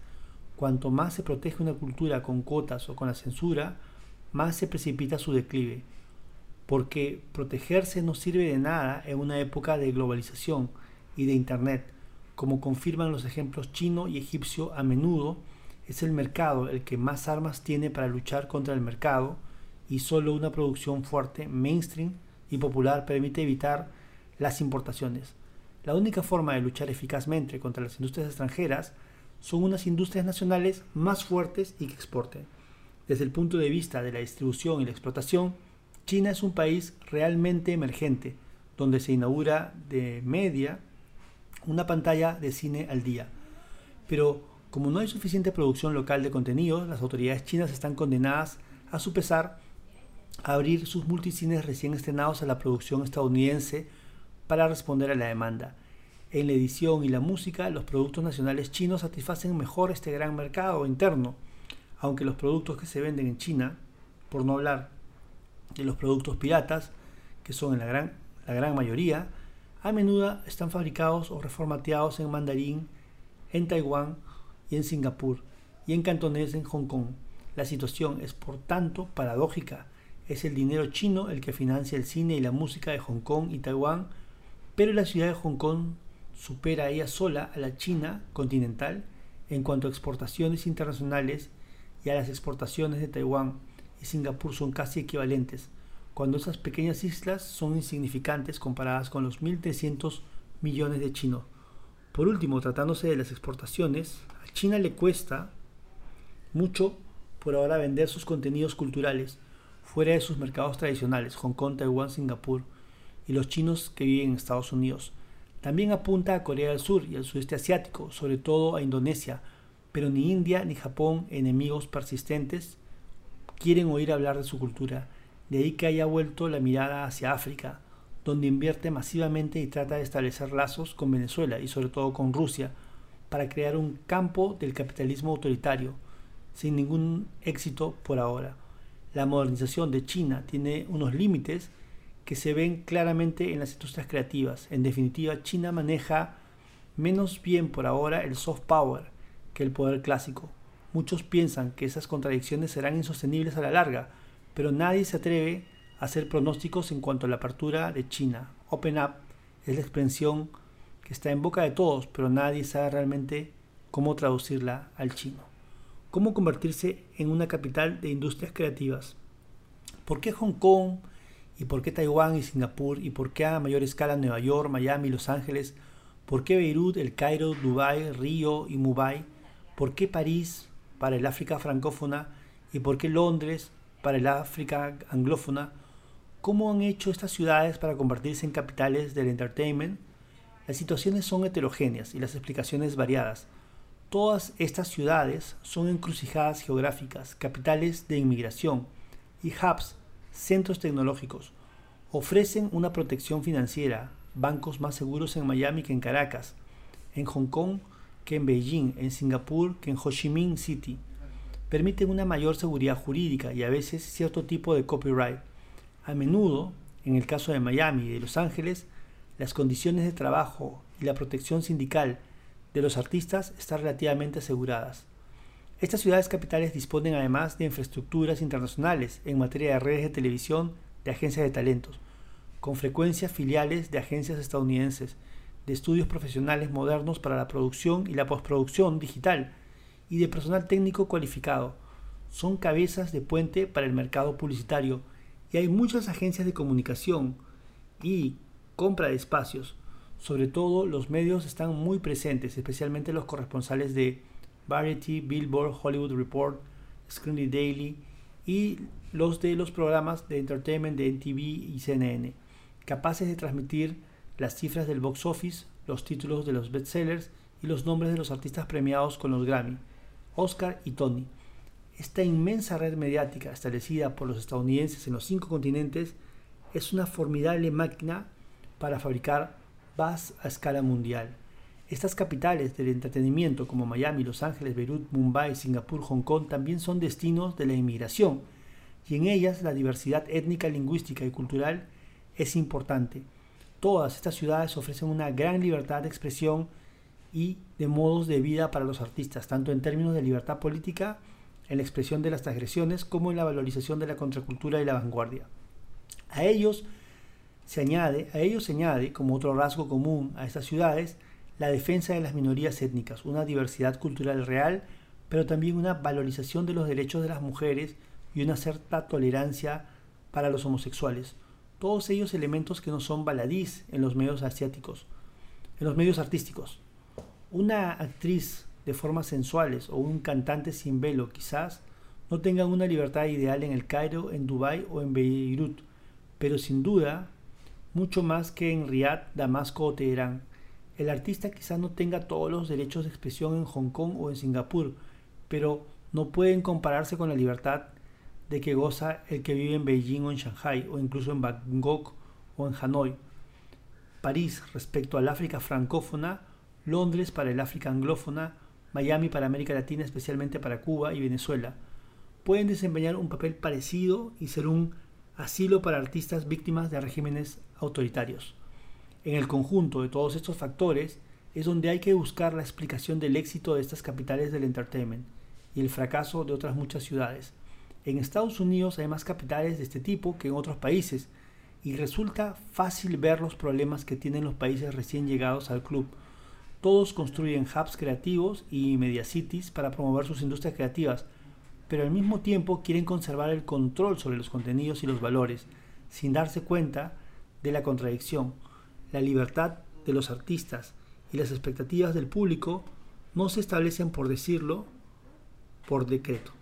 Cuanto más se protege una cultura con cuotas o con la censura, más se precipita su declive, porque protegerse no sirve de nada en una época de globalización y de Internet, como confirman los ejemplos chino y egipcio a menudo, es el mercado el que más armas tiene para luchar contra el mercado y solo una producción fuerte, mainstream y popular permite evitar las importaciones. La única forma de luchar eficazmente contra las industrias extranjeras son unas industrias nacionales más fuertes y que exporten. Desde el punto de vista de la distribución y la explotación, China es un país realmente emergente, donde se inaugura de media una pantalla de cine al día. Pero como no hay suficiente producción local de contenidos, las autoridades chinas están condenadas, a su pesar, abrir sus multicines recién estrenados a la producción estadounidense para responder a la demanda. En la edición y la música, los productos nacionales chinos satisfacen mejor este gran mercado interno, aunque los productos que se venden en China, por no hablar de los productos piratas, que son en la gran, la gran mayoría, a menudo están fabricados o reformateados en mandarín, en Taiwán y en Singapur, y en cantonés en Hong Kong. La situación es por tanto paradójica. Es el dinero chino el que financia el cine y la música de Hong Kong y Taiwán, pero la ciudad de Hong Kong supera ella sola a la China continental en cuanto a exportaciones internacionales y a las exportaciones de Taiwán y Singapur son casi equivalentes, cuando esas pequeñas islas son insignificantes comparadas con los 1.300 millones de chinos. Por último, tratándose de las exportaciones, a China le cuesta mucho por ahora vender sus contenidos culturales fuera de sus mercados tradicionales, Hong Kong, Taiwán, Singapur y los chinos que viven en Estados Unidos. También apunta a Corea del Sur y al sudeste asiático, sobre todo a Indonesia, pero ni India ni Japón, enemigos persistentes, quieren oír hablar de su cultura. De ahí que haya vuelto la mirada hacia África, donde invierte masivamente y trata de establecer lazos con Venezuela y sobre todo con Rusia, para crear un campo del capitalismo autoritario, sin ningún éxito por ahora. La modernización de China tiene unos límites que se ven claramente en las industrias creativas. En definitiva, China maneja menos bien por ahora el soft power que el poder clásico. Muchos piensan que esas contradicciones serán insostenibles a la larga, pero nadie se atreve a hacer pronósticos en cuanto a la apertura de China. Open Up es la expresión que está en boca de todos, pero nadie sabe realmente cómo traducirla al chino. ¿Cómo convertirse en una capital de industrias creativas? ¿Por qué Hong Kong ¿Y por qué Taiwán y Singapur? ¿Y por qué a mayor escala Nueva York, Miami, Los Ángeles? ¿Por qué Beirut, El Cairo, Dubái, Río y Mumbai? ¿Por qué París para el África francófona? ¿Y por qué Londres para el África anglófona? ¿Cómo han hecho estas ciudades para convertirse en capitales del entertainment? Las situaciones son heterogéneas y las explicaciones variadas. Todas estas ciudades son encrucijadas geográficas, capitales de inmigración y hubs centros tecnológicos, ofrecen una protección financiera, bancos más seguros en Miami que en Caracas, en Hong Kong que en Beijing, en Singapur que en Ho Chi Minh City. Permiten una mayor seguridad jurídica y a veces cierto tipo de copyright. A menudo, en el caso de Miami y de Los Ángeles, las condiciones de trabajo y la protección sindical de los artistas están relativamente aseguradas. Estas ciudades capitales disponen además de infraestructuras internacionales en materia de redes de televisión de agencias de talentos, con frecuencia filiales de agencias estadounidenses, de estudios profesionales modernos para la producción y la postproducción digital y de personal técnico cualificado. Son cabezas de puente para el mercado publicitario y hay muchas agencias de comunicación y compra de espacios. Sobre todo los medios están muy presentes, especialmente los corresponsales de Variety, Billboard, Hollywood Report, Screen Daily y los de los programas de entertainment de NTV y CNN, capaces de transmitir las cifras del box office, los títulos de los bestsellers y los nombres de los artistas premiados con los Grammy, Oscar y Tony. Esta inmensa red mediática establecida por los estadounidenses en los cinco continentes es una formidable máquina para fabricar buzz a escala mundial. Estas capitales del entretenimiento como Miami, Los Ángeles, Beirut, Mumbai, Singapur, Hong Kong también son destinos de la inmigración y en ellas la diversidad étnica, lingüística y cultural es importante. Todas estas ciudades ofrecen una gran libertad de expresión y de modos de vida para los artistas, tanto en términos de libertad política, en la expresión de las transgresiones, como en la valorización de la contracultura y la vanguardia. A ellos se añade, a ellos se añade como otro rasgo común a estas ciudades, la defensa de las minorías étnicas, una diversidad cultural real, pero también una valorización de los derechos de las mujeres y una cierta tolerancia para los homosexuales. Todos ellos elementos que no son baladís en los medios asiáticos, en los medios artísticos. Una actriz de formas sensuales o un cantante sin velo quizás no tengan una libertad ideal en el Cairo, en Dubái o en Beirut, pero sin duda mucho más que en Riad, Damasco o Teherán. El artista quizás no tenga todos los derechos de expresión en Hong Kong o en Singapur, pero no pueden compararse con la libertad de que goza el que vive en Beijing o en Shanghai o incluso en Bangkok o en Hanoi. París respecto al África francófona, Londres para el África anglófona, Miami para América Latina, especialmente para Cuba y Venezuela. Pueden desempeñar un papel parecido y ser un asilo para artistas víctimas de regímenes autoritarios. En el conjunto de todos estos factores es donde hay que buscar la explicación del éxito de estas capitales del entertainment y el fracaso de otras muchas ciudades. En Estados Unidos hay más capitales de este tipo que en otros países y resulta fácil ver los problemas que tienen los países recién llegados al club. Todos construyen hubs creativos y media cities para promover sus industrias creativas, pero al mismo tiempo quieren conservar el control sobre los contenidos y los valores, sin darse cuenta de la contradicción. La libertad de los artistas y las expectativas del público no se establecen por decirlo por decreto.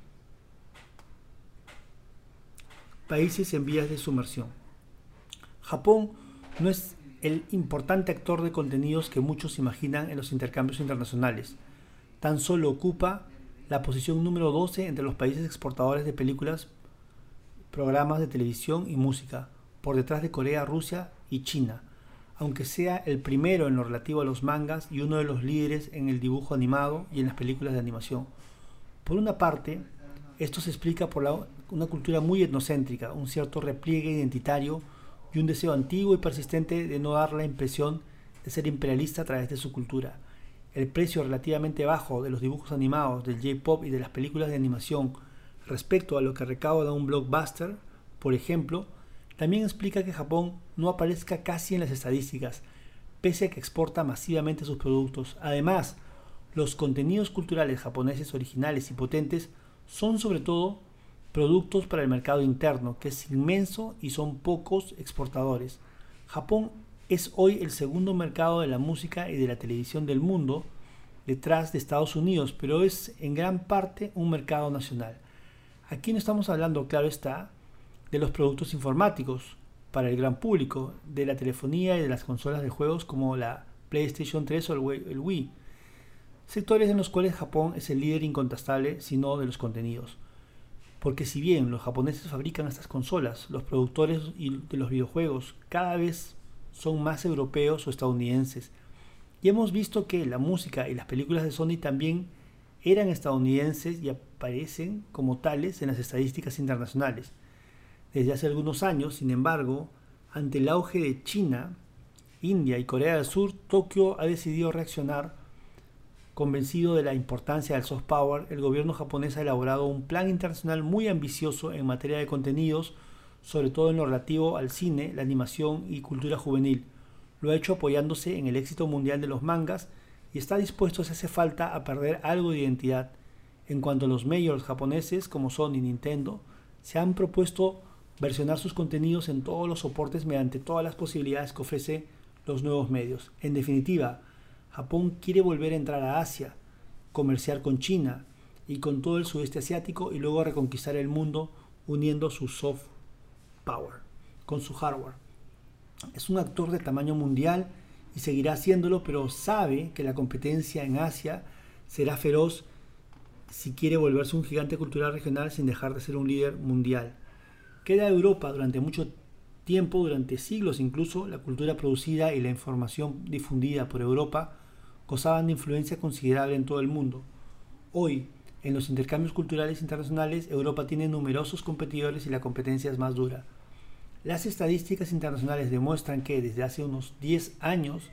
Países en vías de sumersión. Japón no es el importante actor de contenidos que muchos imaginan en los intercambios internacionales. Tan solo ocupa la posición número 12 entre los países exportadores de películas, programas de televisión y música, por detrás de Corea, Rusia y China, aunque sea el primero en lo relativo a los mangas y uno de los líderes en el dibujo animado y en las películas de animación. Por una parte, esto se explica por una cultura muy etnocéntrica, un cierto repliegue identitario y un deseo antiguo y persistente de no dar la impresión de ser imperialista a través de su cultura el precio relativamente bajo de los dibujos animados, del J-Pop y de las películas de animación respecto a lo que recauda un blockbuster, por ejemplo, también explica que Japón no aparezca casi en las estadísticas, pese a que exporta masivamente sus productos. Además, los contenidos culturales japoneses originales y potentes son sobre todo productos para el mercado interno, que es inmenso y son pocos exportadores. Japón es hoy el segundo mercado de la música y de la televisión del mundo, detrás de Estados Unidos, pero es en gran parte un mercado nacional. Aquí no estamos hablando, claro está, de los productos informáticos para el gran público, de la telefonía y de las consolas de juegos como la PlayStation 3 o el Wii, sectores en los cuales Japón es el líder incontestable, sino de los contenidos. Porque si bien los japoneses fabrican estas consolas, los productores de los videojuegos cada vez son más europeos o estadounidenses. Y hemos visto que la música y las películas de Sony también eran estadounidenses y aparecen como tales en las estadísticas internacionales. Desde hace algunos años, sin embargo, ante el auge de China, India y Corea del Sur, Tokio ha decidido reaccionar. Convencido de la importancia del soft power, el gobierno japonés ha elaborado un plan internacional muy ambicioso en materia de contenidos sobre todo en lo relativo al cine, la animación y cultura juvenil. Lo ha hecho apoyándose en el éxito mundial de los mangas y está dispuesto, si hace falta, a perder algo de identidad. En cuanto a los majors japoneses, como Sony y Nintendo, se han propuesto versionar sus contenidos en todos los soportes mediante todas las posibilidades que ofrece los nuevos medios. En definitiva, Japón quiere volver a entrar a Asia, comerciar con China y con todo el sudeste asiático y luego reconquistar el mundo uniendo su soft Power con su hardware. Es un actor de tamaño mundial y seguirá haciéndolo, pero sabe que la competencia en Asia será feroz si quiere volverse un gigante cultural regional sin dejar de ser un líder mundial. Queda Europa durante mucho tiempo, durante siglos incluso, la cultura producida y la información difundida por Europa gozaban de influencia considerable en todo el mundo. Hoy, en los intercambios culturales internacionales, Europa tiene numerosos competidores y la competencia es más dura. Las estadísticas internacionales demuestran que desde hace unos 10 años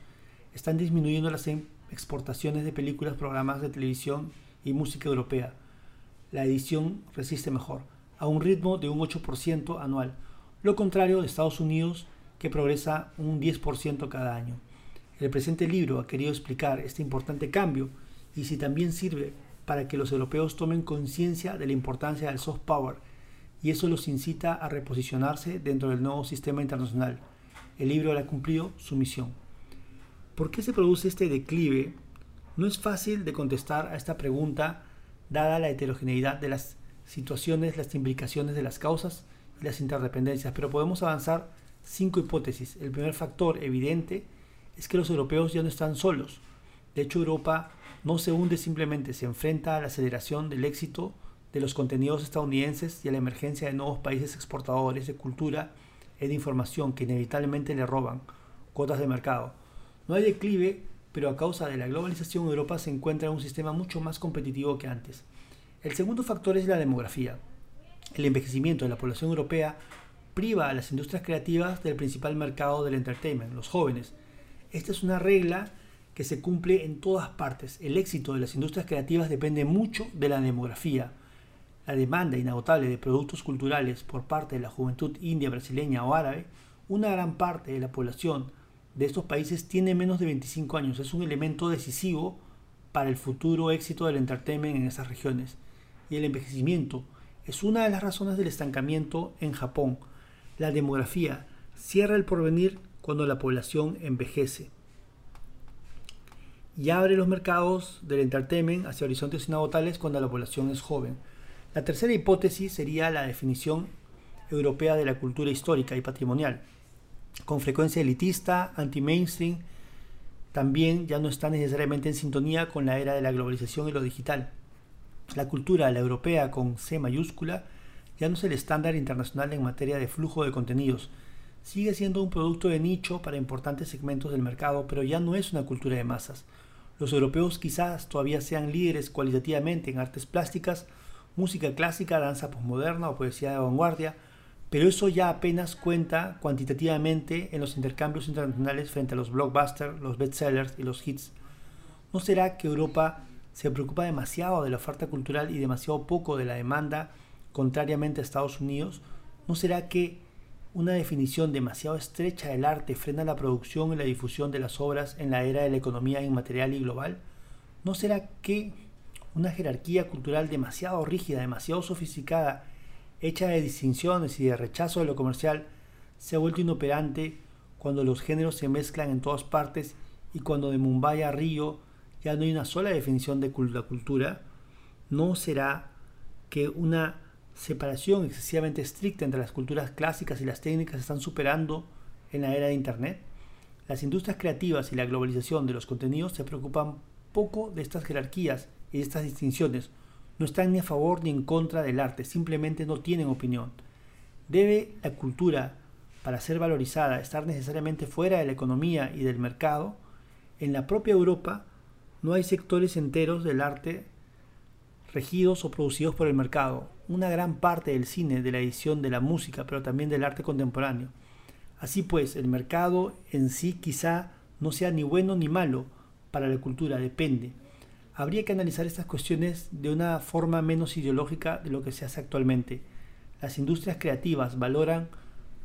están disminuyendo las em, exportaciones de películas, programas de televisión y música europea. La edición resiste mejor, a un ritmo de un 8% anual, lo contrario de Estados Unidos que progresa un 10% cada año. El presente libro ha querido explicar este importante cambio y si también sirve para que los europeos tomen conciencia de la importancia del soft power y eso los incita a reposicionarse dentro del nuevo sistema internacional. El libro ha cumplido su misión. ¿Por qué se produce este declive No es fácil de contestar a esta pregunta dada la heterogeneidad de las situaciones, las implicaciones de las causas y las interdependencias, pero podemos avanzar cinco hipótesis. El primer factor evidente es que los europeos ya no están solos. De hecho, Europa no se hunde simplemente, se enfrenta a la aceleración del éxito de los contenidos estadounidenses y a la emergencia de nuevos países exportadores de cultura y de información que inevitablemente le roban cuotas de mercado. No hay declive, pero a causa de la globalización Europa se encuentra en un sistema mucho más competitivo que antes. El segundo factor es la demografía. El envejecimiento de la población europea priva a las industrias creativas del principal mercado del entertainment, los jóvenes. Esta es una regla que se cumple en todas partes. El éxito de las industrias creativas depende mucho de la demografía. La demanda inagotable de productos culturales por parte de la juventud india, brasileña o árabe, una gran parte de la población de estos países tiene menos de 25 años. Es un elemento decisivo para el futuro éxito del entertainment en esas regiones. El envejecimiento es una de las razones del estancamiento en Japón. La demografía cierra el porvenir cuando la población envejece y abre los mercados del entertainment hacia horizontes inagotables cuando la población es joven. La tercera hipótesis sería la definición europea de la cultura histórica y patrimonial. Con frecuencia elitista, anti-mainstream, también ya no está necesariamente en sintonía con la era de la globalización y lo digital. La cultura, la europea con C mayúscula, ya no es el estándar internacional en materia de flujo de contenidos. Sigue siendo un producto de nicho para importantes segmentos del mercado, pero ya no es una cultura de masas. Los europeos quizás todavía sean líderes cualitativamente en artes plásticas, música clásica, danza posmoderna o poesía de vanguardia, pero eso ya apenas cuenta cuantitativamente en los intercambios internacionales frente a los blockbusters, los bestsellers y los hits. ¿No será que Europa se preocupa demasiado de la oferta cultural y demasiado poco de la demanda, contrariamente a Estados Unidos? ¿No será que una definición demasiado estrecha del arte frena la producción y la difusión de las obras en la era de la economía inmaterial y global? ¿No será que una jerarquía cultural demasiado rígida, demasiado sofisticada, hecha de distinciones y de rechazo de lo comercial, se ha vuelto inoperante cuando los géneros se mezclan en todas partes y cuando de Mumbai a Río ya no hay una sola definición de la cultura? ¿No será que una separación excesivamente estricta entre las culturas clásicas y las técnicas están superando en la era de Internet? Las industrias creativas y la globalización de los contenidos se preocupan poco de estas jerarquías y estas distinciones. No están ni a favor ni en contra del arte, simplemente no tienen opinión. ¿Debe la cultura, para ser valorizada, estar necesariamente fuera de la economía y del mercado? En la propia Europa no hay sectores enteros del arte regidos o producidos por el mercado una gran parte del cine, de la edición, de la música, pero también del arte contemporáneo. Así pues, el mercado en sí quizá no sea ni bueno ni malo para la cultura, depende. Habría que analizar estas cuestiones de una forma menos ideológica de lo que se hace actualmente. Las industrias creativas valoran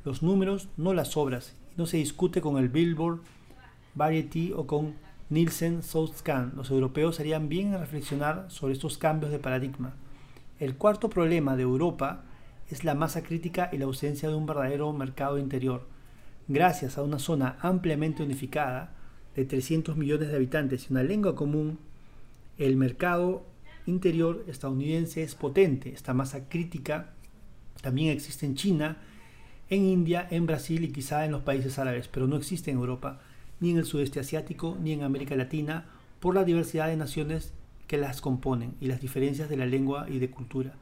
los números, no las obras, no se discute con el Billboard, Variety o con Nielsen Southscan. Los europeos harían bien en reflexionar sobre estos cambios de paradigma. El cuarto problema de Europa es la masa crítica y la ausencia de un verdadero mercado interior. Gracias a una zona ampliamente unificada de 300 millones de habitantes y una lengua común, el mercado interior estadounidense es potente. Esta masa crítica también existe en China, en India, en Brasil y quizá en los países árabes, pero no existe en Europa, ni en el sudeste asiático, ni en América Latina, por la diversidad de naciones que las componen y las diferencias de la lengua y de cultura.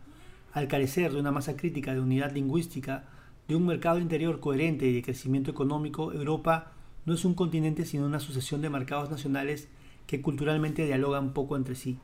Al carecer de una masa crítica de unidad lingüística, de un mercado interior coherente y de crecimiento económico, Europa no es un continente sino una sucesión de mercados nacionales que culturalmente dialogan poco entre sí.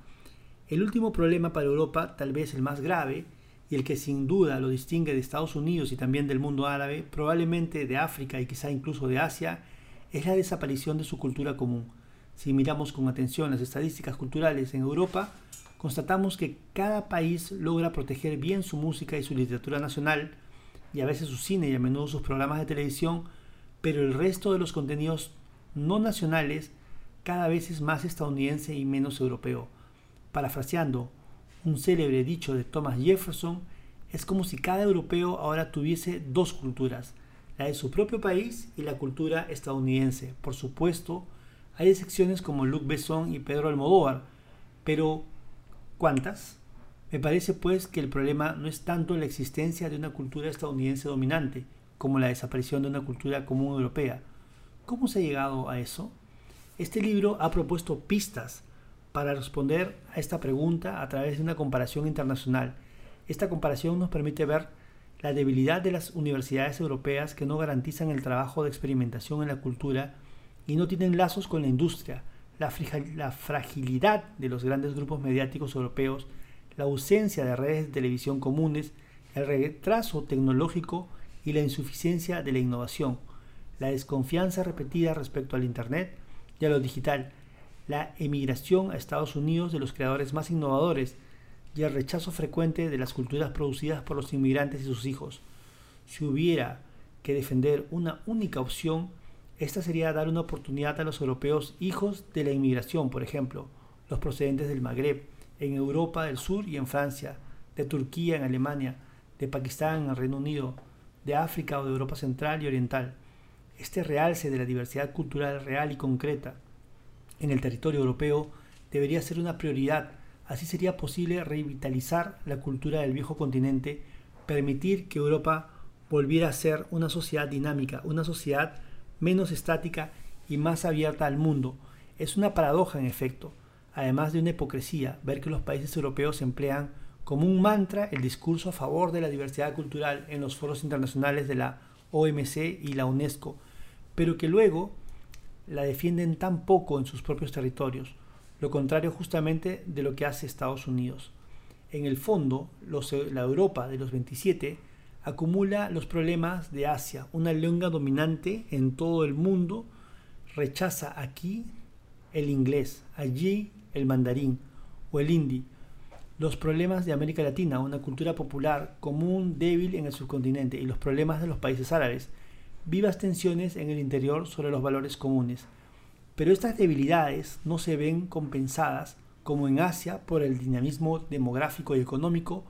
El último problema para Europa, tal vez el más grave, y el que sin duda lo distingue de Estados Unidos y también del mundo árabe, probablemente de África y quizá incluso de Asia, es la desaparición de su cultura común. Si miramos con atención las estadísticas culturales en Europa, constatamos que cada país logra proteger bien su música y su literatura nacional, y a veces su cine y a menudo sus programas de televisión, pero el resto de los contenidos no nacionales cada vez es más estadounidense y menos europeo. Parafraseando un célebre dicho de Thomas Jefferson, es como si cada europeo ahora tuviese dos culturas, la de su propio país y la cultura estadounidense. Por supuesto, Hay excepciones como Luc Besson y Pedro Almodóvar, pero ¿cuántas? Me parece pues que el problema no es tanto la existencia de una cultura estadounidense dominante, como la desaparición de una cultura común europea. ¿Cómo se ha llegado a eso? Este libro ha propuesto pistas para responder a esta pregunta a través de una comparación internacional. Esta comparación nos permite ver la debilidad de las universidades europeas que no garantizan el trabajo de experimentación en la cultura y no tienen lazos con la industria, la, fragilidad de los grandes grupos mediáticos europeos, la ausencia de redes de televisión comunes, el retraso tecnológico y la insuficiencia de la innovación, la desconfianza repetida respecto al Internet y a lo digital, la emigración a Estados Unidos de los creadores más innovadores y el rechazo frecuente de las culturas producidas por los inmigrantes y sus hijos. Si hubiera que defender una única opción, esta sería dar una oportunidad a los europeos hijos de la inmigración, por ejemplo, los procedentes del Magreb, en Europa del Sur y en Francia, de Turquía en Alemania, de Pakistán en el Reino Unido, de África o de Europa Central y Oriental. Este realce de la diversidad cultural real y concreta en el territorio europeo debería ser una prioridad. Así sería posible revitalizar la cultura del viejo continente, permitir que Europa volviera a ser una sociedad dinámica, una sociedad menos estática y más abierta al mundo. Es una paradoja en efecto, además de una hipocresía, ver que los países europeos emplean como un mantra el discurso a favor de la diversidad cultural en los foros internacionales de la OMC y la UNESCO, pero que luego la defienden tan poco en sus propios territorios, lo contrario justamente de lo que hace Estados Unidos. En el fondo, la Europa de los 27 acumula los problemas de Asia, una lengua dominante en todo el mundo, rechaza aquí el inglés, allí el mandarín o el hindi, los problemas de América Latina, una cultura popular común débil en el subcontinente, y los problemas de los países árabes, vivas tensiones en el interior sobre los valores comunes. Pero estas debilidades no se ven compensadas, como en Asia, por el dinamismo demográfico y económico,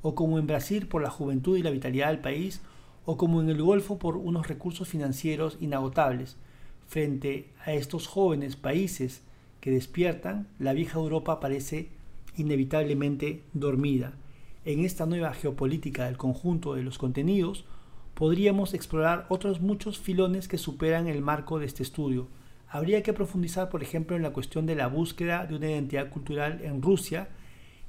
o como en Brasil por la juventud y la vitalidad del país, o como en el Golfo por unos recursos financieros inagotables. Frente a estos jóvenes países que despiertan, la vieja Europa parece inevitablemente dormida. En esta nueva geopolítica del conjunto de los contenidos, podríamos explorar otros muchos filones que superan el marco de este estudio. Habría que profundizar, por ejemplo, en la cuestión de la búsqueda de una identidad cultural en Rusia,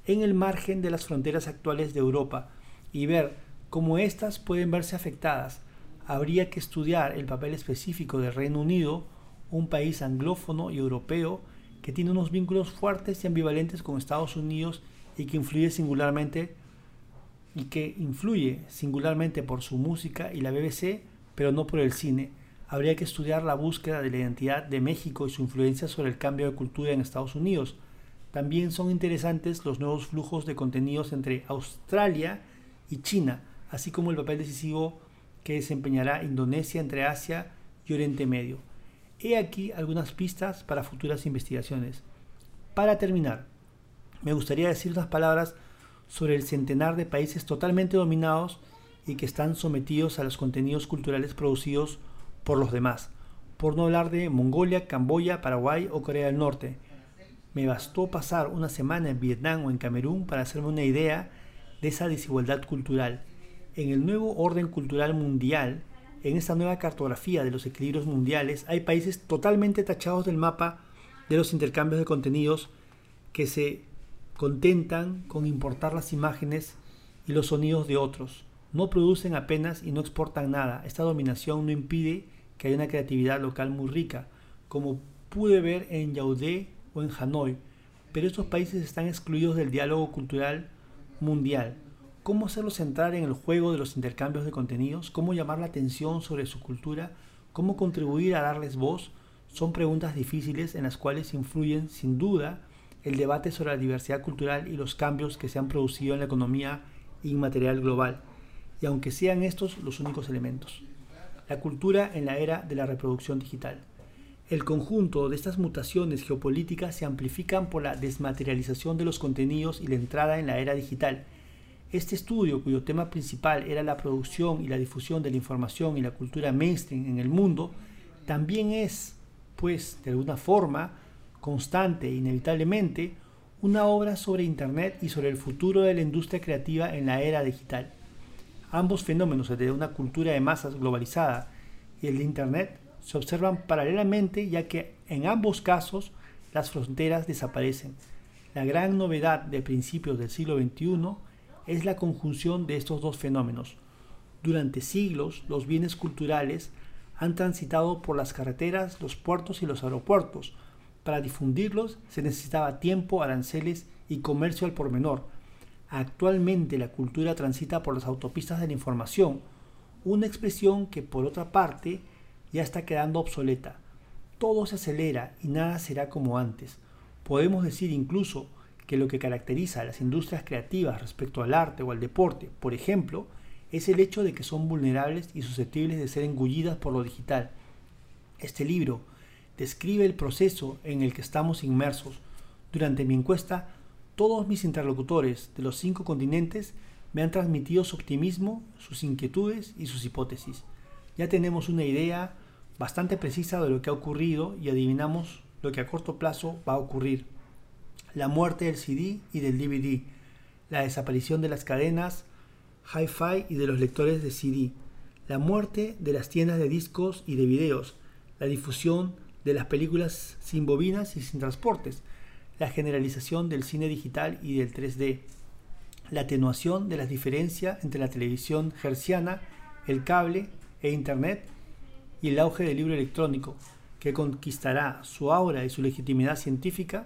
en el margen de las fronteras actuales de Europa y ver cómo éstas pueden verse afectadas. Habría que estudiar el papel específico del Reino Unido, un país anglófono y europeo que tiene unos vínculos fuertes y ambivalentes con Estados Unidos y que influye singularmente y que influye singularmente por su música y la BBC, pero no por el cine. Habría que estudiar la búsqueda de la identidad de México y su influencia sobre el cambio de cultura en Estados Unidos también son interesantes los nuevos flujos de contenidos entre Australia y China, así como el papel decisivo que desempeñará Indonesia entre Asia y Oriente Medio. He aquí algunas pistas para futuras investigaciones. Para terminar, me gustaría decir unas palabras sobre el centenar de países totalmente dominados y que están sometidos a los contenidos culturales producidos por los demás, por no hablar de Mongolia, Camboya, Paraguay o Corea del Norte, me bastó pasar una semana en Vietnam o en Camerún para hacerme una idea de esa desigualdad cultural. En el nuevo orden cultural mundial, en esta nueva cartografía de los equilibrios mundiales, hay países totalmente tachados del mapa de los intercambios de contenidos que se contentan con importar las imágenes y los sonidos de otros. No producen apenas y no exportan nada. Esta dominación no impide que haya una creatividad local muy rica, como pude ver en Yaoundé o en Hanoi, pero estos países están excluidos del diálogo cultural mundial. ¿Cómo hacerlos entrar en el juego de los intercambios de contenidos? ¿Cómo llamar la atención sobre su cultura? ¿Cómo contribuir a darles voz? Son preguntas difíciles en las cuales influyen sin duda el debate sobre la diversidad cultural y los cambios que se han producido en la economía inmaterial global, y aunque sean estos los únicos elementos. La cultura en la era de la reproducción digital. El conjunto de estas mutaciones geopolíticas se amplifican por la desmaterialización de los contenidos y la entrada en la era digital. Este estudio, cuyo tema principal era la producción y la difusión de la información y la cultura mainstream en el mundo, también es pues, de alguna forma, constante e inevitablemente, una obra sobre Internet y sobre el futuro de la industria creativa en la era digital. Ambos fenómenos, el de una cultura de masas globalizada y el Internet, se observan paralelamente ya que en ambos casos las fronteras desaparecen. La gran novedad de principios del siglo XXI es la conjunción de estos dos fenómenos. Durante siglos los bienes culturales han transitado por las carreteras, los puertos y los aeropuertos. Para difundirlos se necesitaba tiempo, aranceles y comercio al por menor. Actualmente la cultura transita por las autopistas de la información, una expresión que por otra parte ya está quedando obsoleta. Todo se acelera y nada será como antes. Podemos decir incluso que lo que caracteriza a las industrias creativas respecto al arte o al deporte, por ejemplo, es el hecho de que son vulnerables y susceptibles de ser engullidas por lo digital. Este libro describe el proceso en el que estamos inmersos. Durante mi encuesta, todos mis interlocutores de los cinco continentes me han transmitido su optimismo, sus inquietudes y sus hipótesis. Ya tenemos una idea bastante precisa de lo que ha ocurrido y adivinamos lo que a corto plazo va a ocurrir. La muerte del CD y del DVD, la desaparición de las cadenas hi-fi y de los lectores de CD, la muerte de las tiendas de discos y de videos, la difusión de las películas sin bobinas y sin transportes, la generalización del cine digital y del 3D, la atenuación de las diferencias entre la televisión herciana, el cable e Internet y el auge del libro electrónico, que conquistará su aura y su legitimidad científica,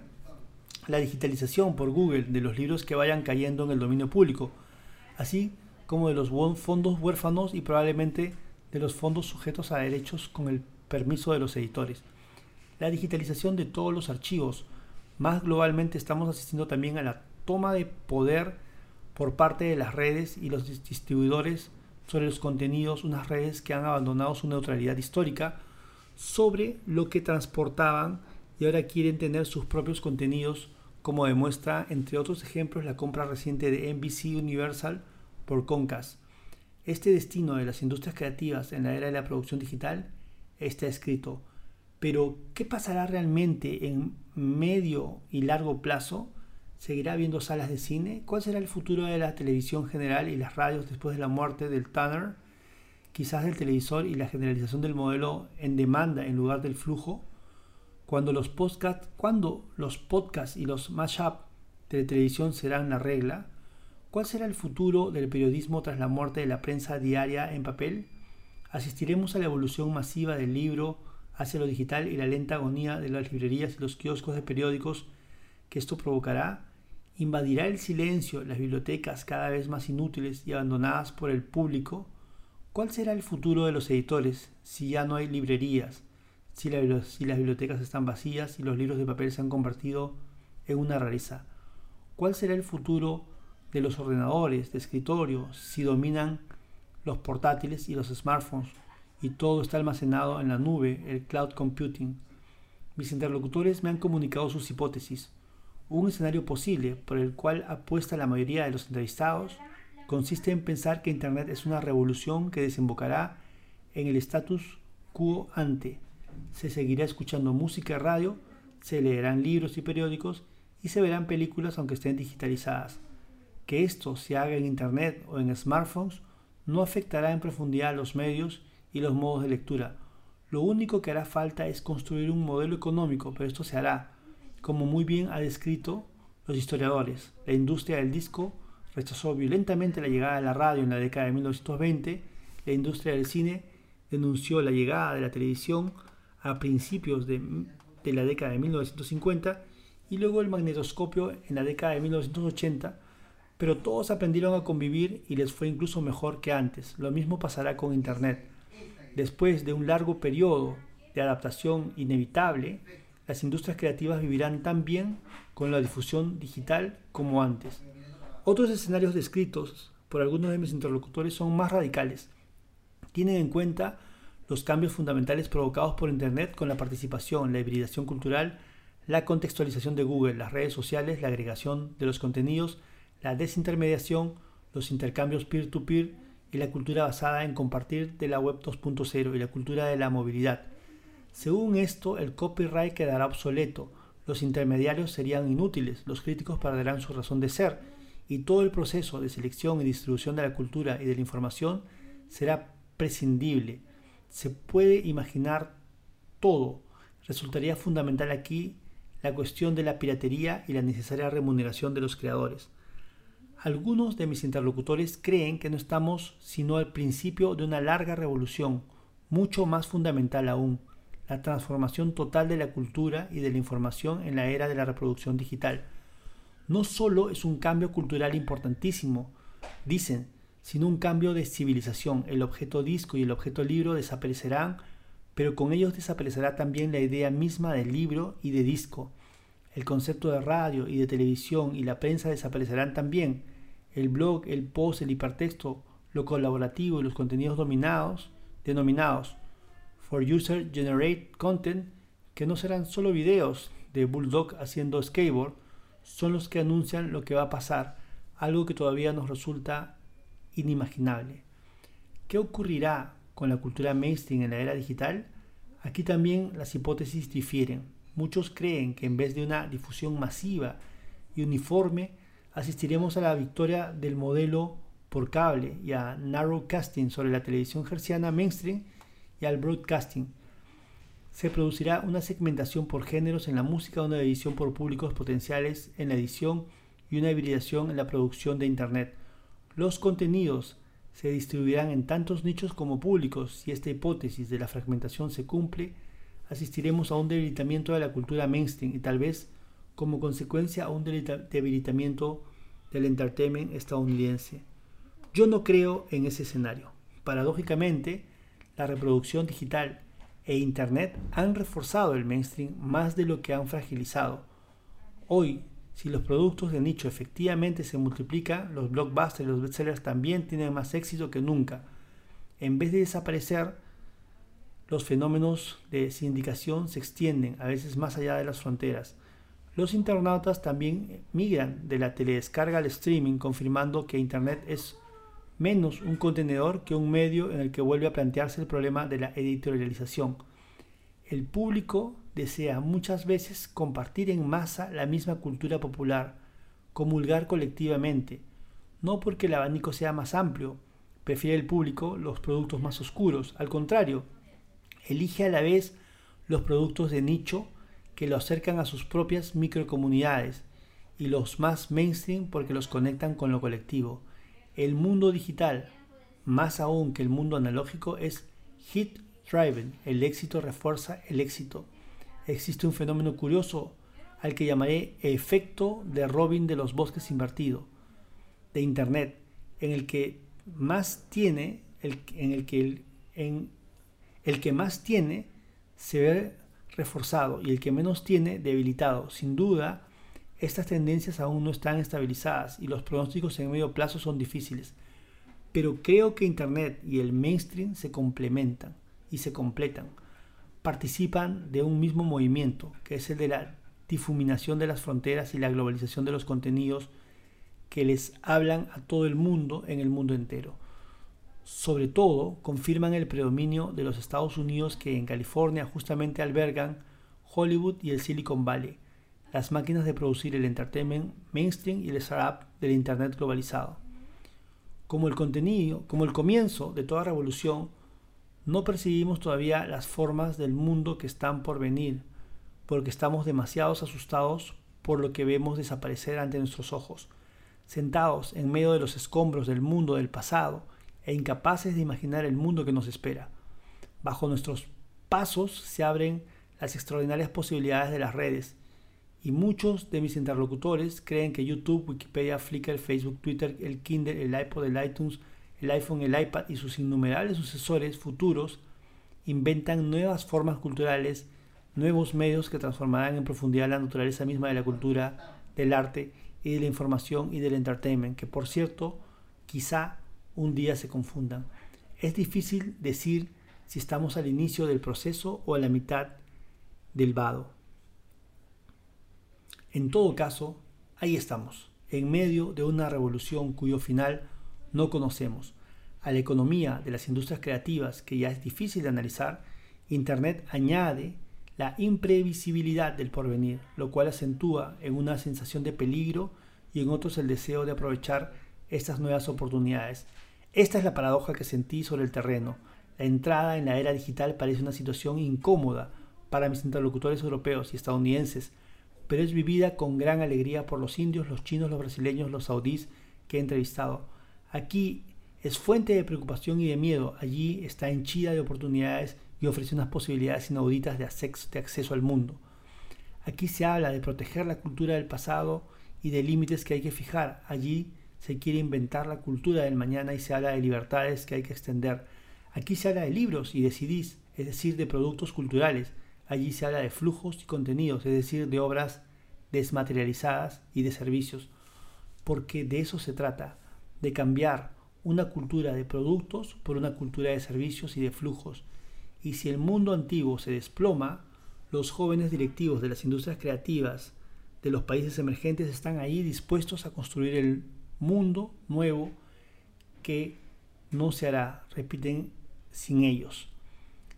la digitalización por Google de los libros que vayan cayendo en el dominio público, así como de los fondos huérfanos y probablemente de los fondos sujetos a derechos con el permiso de los editores. La digitalización de todos los archivos. Más globalmente estamos asistiendo también a la toma de poder por parte de las redes y los distribuidores sobre los contenidos, unas redes que han abandonado su neutralidad histórica sobre lo que transportaban y ahora quieren tener sus propios contenidos, como demuestra, entre otros ejemplos, la compra reciente de NBC Universal por Concast. Este destino de las industrias creativas en la era de la producción digital está escrito, pero ¿qué pasará realmente en medio y largo plazo? ¿Seguirá habiendo salas de cine? ¿Cuál será el futuro de la televisión general y las radios después de la muerte del Tanner? Quizás del televisor y la generalización del modelo en demanda en lugar del flujo. Cuando los podcasts, cuando los podcasts y los mashup de televisión serán la regla, ¿cuál será el futuro del periodismo tras la muerte de la prensa diaria en papel? ¿Asistiremos a la evolución masiva del libro hacia lo digital y la lenta agonía de las librerías y los kioscos de periódicos que esto provocará? ¿Invadirá el silencio las bibliotecas cada vez más inútiles y abandonadas por el público? ¿Cuál será el futuro de los editores si ya no hay librerías, si, si las bibliotecas están vacías y los libros de papel se han convertido en una rareza? ¿Cuál será el futuro de los ordenadores de escritorio si dominan los portátiles y los smartphones y todo está almacenado en la nube, el cloud computing? Mis interlocutores me han comunicado sus hipótesis. Un escenario posible por el cual apuesta la mayoría de los entrevistados consiste en pensar que Internet es una revolución que desembocará en el status quo ante. Se seguirá escuchando música y radio, se leerán libros y periódicos y se verán películas aunque estén digitalizadas. Que esto se haga en Internet o en smartphones no afectará en profundidad a los medios y los modos de lectura. Lo único que hará falta es construir un modelo económico, pero esto se hará como muy bien ha descrito los historiadores. La industria del disco rechazó violentamente la llegada de la radio en la década de 1920, la industria del cine denunció la llegada de la televisión a principios de, de la década de 1950 y luego el magnetoscopio en la década de 1980, pero todos aprendieron a convivir y les fue incluso mejor que antes. Lo mismo pasará con Internet. Después de un largo periodo de adaptación inevitable, las industrias creativas vivirán tan bien con la difusión digital como antes. Otros escenarios descritos por algunos de mis interlocutores son más radicales. Tienen en cuenta los cambios fundamentales provocados por Internet con la participación, la hibridación cultural, la contextualización de Google, las redes sociales, la agregación de los contenidos, la desintermediación, los intercambios peer-to-peer -peer y la cultura basada en compartir de la web 2.0 y la cultura de la movilidad. Según esto, el copyright quedará obsoleto, los intermediarios serían inútiles, los críticos perderán su razón de ser, y todo el proceso de selección y distribución de la cultura y de la información será prescindible. Se puede imaginar todo. Resultaría fundamental aquí la cuestión de la piratería y la necesaria remuneración de los creadores. Algunos de mis interlocutores creen que no estamos sino al principio de una larga revolución, mucho más fundamental aún, la transformación total de la cultura y de la información en la era de la reproducción digital. No solo es un cambio cultural importantísimo, dicen, sino un cambio de civilización. El objeto disco y el objeto libro desaparecerán, pero con ellos desaparecerá también la idea misma del libro y de disco. El concepto de radio y de televisión y la prensa desaparecerán también. El blog, el post, el hipertexto, lo colaborativo y los contenidos dominados, denominados for User Generate Content, que no serán solo videos de Bulldog haciendo skateboard, son los que anuncian lo que va a pasar, algo que todavía nos resulta inimaginable. ¿Qué ocurrirá con la cultura mainstream en la era digital? Aquí también las hipótesis difieren. Muchos creen que en vez de una difusión masiva y uniforme, asistiremos a la victoria del modelo por cable y a narrowcasting sobre la televisión gerciana mainstream y al broadcasting. Se producirá una segmentación por géneros en la música, una división por públicos potenciales en la edición y una hibridación en la producción de Internet. Los contenidos se distribuirán en tantos nichos como públicos. Si esta hipótesis de la fragmentación se cumple, asistiremos a un debilitamiento de la cultura mainstream y tal vez como consecuencia a un debilitamiento del entertainment estadounidense. Yo no creo en ese escenario. Paradójicamente, la reproducción digital e Internet han reforzado el mainstream más de lo que han fragilizado. Hoy, si los productos de nicho efectivamente se multiplican, los blockbusters y los bestsellers también tienen más éxito que nunca. En vez de desaparecer, los fenómenos de sindicación se extienden, a veces más allá de las fronteras. Los internautas también migran de la teledescarga al streaming, confirmando que Internet es menos un contenedor que un medio en el que vuelve a plantearse el problema de la editorialización. El público desea muchas veces compartir en masa la misma cultura popular, comulgar colectivamente, no porque el abanico sea más amplio, prefiere el público los productos más oscuros, al contrario, elige a la vez los productos de nicho que lo acercan a sus propias microcomunidades y los más mainstream porque los conectan con lo colectivo. El mundo digital, más aún que el mundo analógico, es hit driven. El éxito refuerza el éxito. Existe un fenómeno curioso al que llamaré efecto de Robin de los bosques invertido de Internet, en el que más tiene, el, en el que el, en, el que más tiene se ve reforzado y el que menos tiene debilitado. Sin duda, estas tendencias aún no están estabilizadas y los pronósticos en medio plazo son difíciles. Pero creo que Internet y el mainstream se complementan y se completan. Participan de un mismo movimiento, que es el de la difuminación de las fronteras y la globalización de los contenidos que les hablan a todo el mundo en el mundo entero. Sobre todo, confirman el predominio de los Estados Unidos que en California justamente albergan Hollywood y el Silicon Valley las máquinas de producir el entertainment mainstream y el startup del Internet globalizado. Como el contenido, como el comienzo de toda revolución, no percibimos todavía las formas del mundo que están por venir, porque estamos demasiado asustados por lo que vemos desaparecer ante nuestros ojos, sentados en medio de los escombros del mundo del pasado e incapaces de imaginar el mundo que nos espera. Bajo nuestros pasos se abren las extraordinarias posibilidades de las redes y muchos de mis interlocutores creen que YouTube, Wikipedia, Flickr, Facebook, Twitter, el Kindle, el iPod, el iTunes, el iPhone, el iPad y sus innumerables sucesores futuros inventan nuevas formas culturales, nuevos medios que transformarán en profundidad la naturaleza misma de la cultura, del arte y de la información y del entertainment, que por cierto, quizá un día se confundan. Es difícil decir si estamos al inicio del proceso o a la mitad del vado. En todo caso, ahí estamos, en medio de una revolución cuyo final no conocemos, a la economía de las industrias creativas que ya es difícil de analizar Internet añade la imprevisibilidad del porvenir, lo cual acentúa en una sensación de peligro y en otros el deseo de aprovechar estas nuevas oportunidades. Esta es la paradoja que sentí sobre el terreno. La entrada en la era digital parece una situación incómoda para mis interlocutores europeos y estadounidenses, pero es vivida con gran alegría por los indios, los chinos, los brasileños, los saudíes que he entrevistado. Aquí es fuente de preocupación y de miedo, allí está henchida de oportunidades y ofrece unas posibilidades inauditas de acceso, al mundo. Aquí se habla de proteger la cultura del pasado y de límites que hay que fijar. Allí se quiere inventar la cultura del mañana y se habla de libertades que hay que extender. Aquí se habla de libros y de CDs, es decir, de productos culturales. Allí se habla de flujos y contenidos, es decir, de obras desmaterializadas y de servicios. Porque de eso se trata, de cambiar una cultura de productos por una cultura de servicios y de flujos. Y si el mundo antiguo se desploma, los jóvenes directivos de las industrias creativas de los países emergentes están ahí dispuestos a construir el mundo nuevo que no se hará, repiten, sin ellos.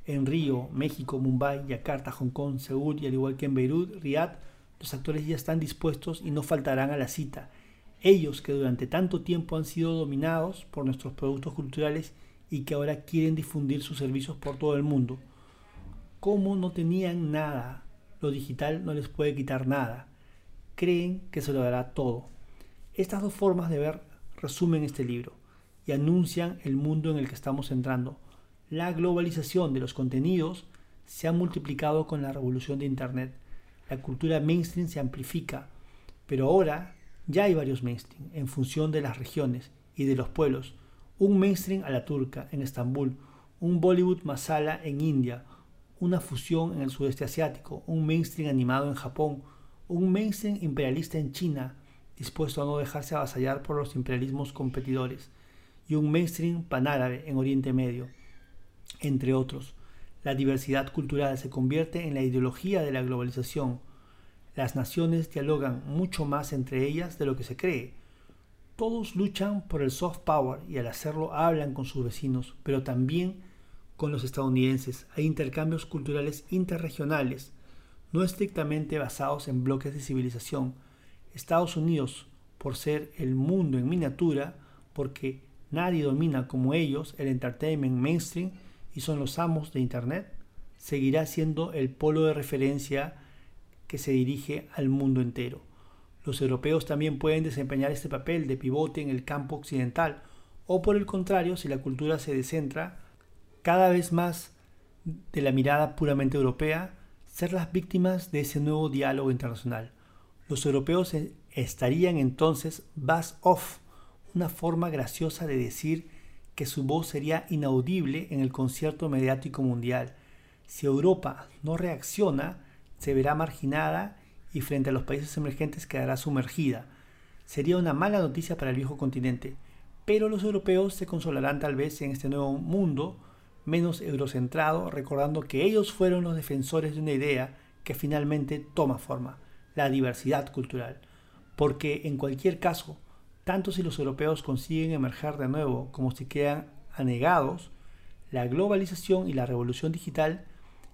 En Río, México, Mumbai, Yakarta, Hong Kong, Seúl y al igual que en Beirut, Riyadh, los actores ya están dispuestos y no faltarán a la cita ellos que durante tanto tiempo han sido dominados por nuestros productos culturales y que ahora quieren difundir sus servicios por todo el mundo. Como no tenían nada, lo digital no les puede quitar nada. Creen que se lo dará todo. Estas dos formas de ver resumen este libro y anuncian el mundo en el que estamos entrando. La globalización de los contenidos se ha multiplicado con la revolución de Internet. La cultura mainstream se amplifica, pero ahora ya hay varios mainstream en función de las regiones y de los pueblos. Un mainstream a la turca en Estambul, un Bollywood masala en India, una fusión en el sudeste asiático, un mainstream animado en Japón, un mainstream imperialista en China, dispuesto a no dejarse avasallar por los imperialismos competidores, y un mainstream panárabe en Oriente Medio, entre otros. La diversidad cultural se convierte en la ideología de la globalización, las naciones dialogan mucho más entre ellas de lo que se cree. Todos luchan por el soft power y al hacerlo hablan con sus vecinos, pero también con los estadounidenses. Hay intercambios culturales interregionales, no estrictamente basados en bloques de civilización. Estados Unidos, por ser el mundo en miniatura, porque nadie domina como ellos el entertainment mainstream y son los amos de Internet, seguirá siendo el polo de referencia que se dirige al mundo entero. Los europeos también pueden desempeñar este papel de pivote en el campo occidental, o por el contrario, si la cultura se descentra cada vez más de la mirada puramente europea, ser las víctimas de ese nuevo diálogo internacional. Los europeos e-, estarían entonces bass off, una forma graciosa de decir que su voz sería inaudible en el concierto mediático mundial. Si Europa no reacciona, se verá marginada y frente a los países emergentes quedará sumergida. Sería una mala noticia para el viejo continente, pero los europeos se consolarán tal vez en este nuevo mundo menos eurocentrado, recordando que ellos fueron los defensores de una idea que finalmente toma forma, la diversidad cultural. Porque en cualquier caso, tanto si los europeos consiguen emerger de nuevo como si quedan anegados, la globalización y la revolución digital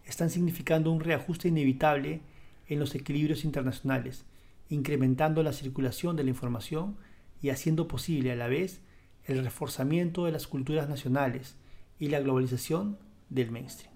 están significando un reajuste inevitable en los equilibrios internacionales, incrementando la circulación de la información y haciendo posible a la vez el reforzamiento de las culturas nacionales y la globalización del mainstream.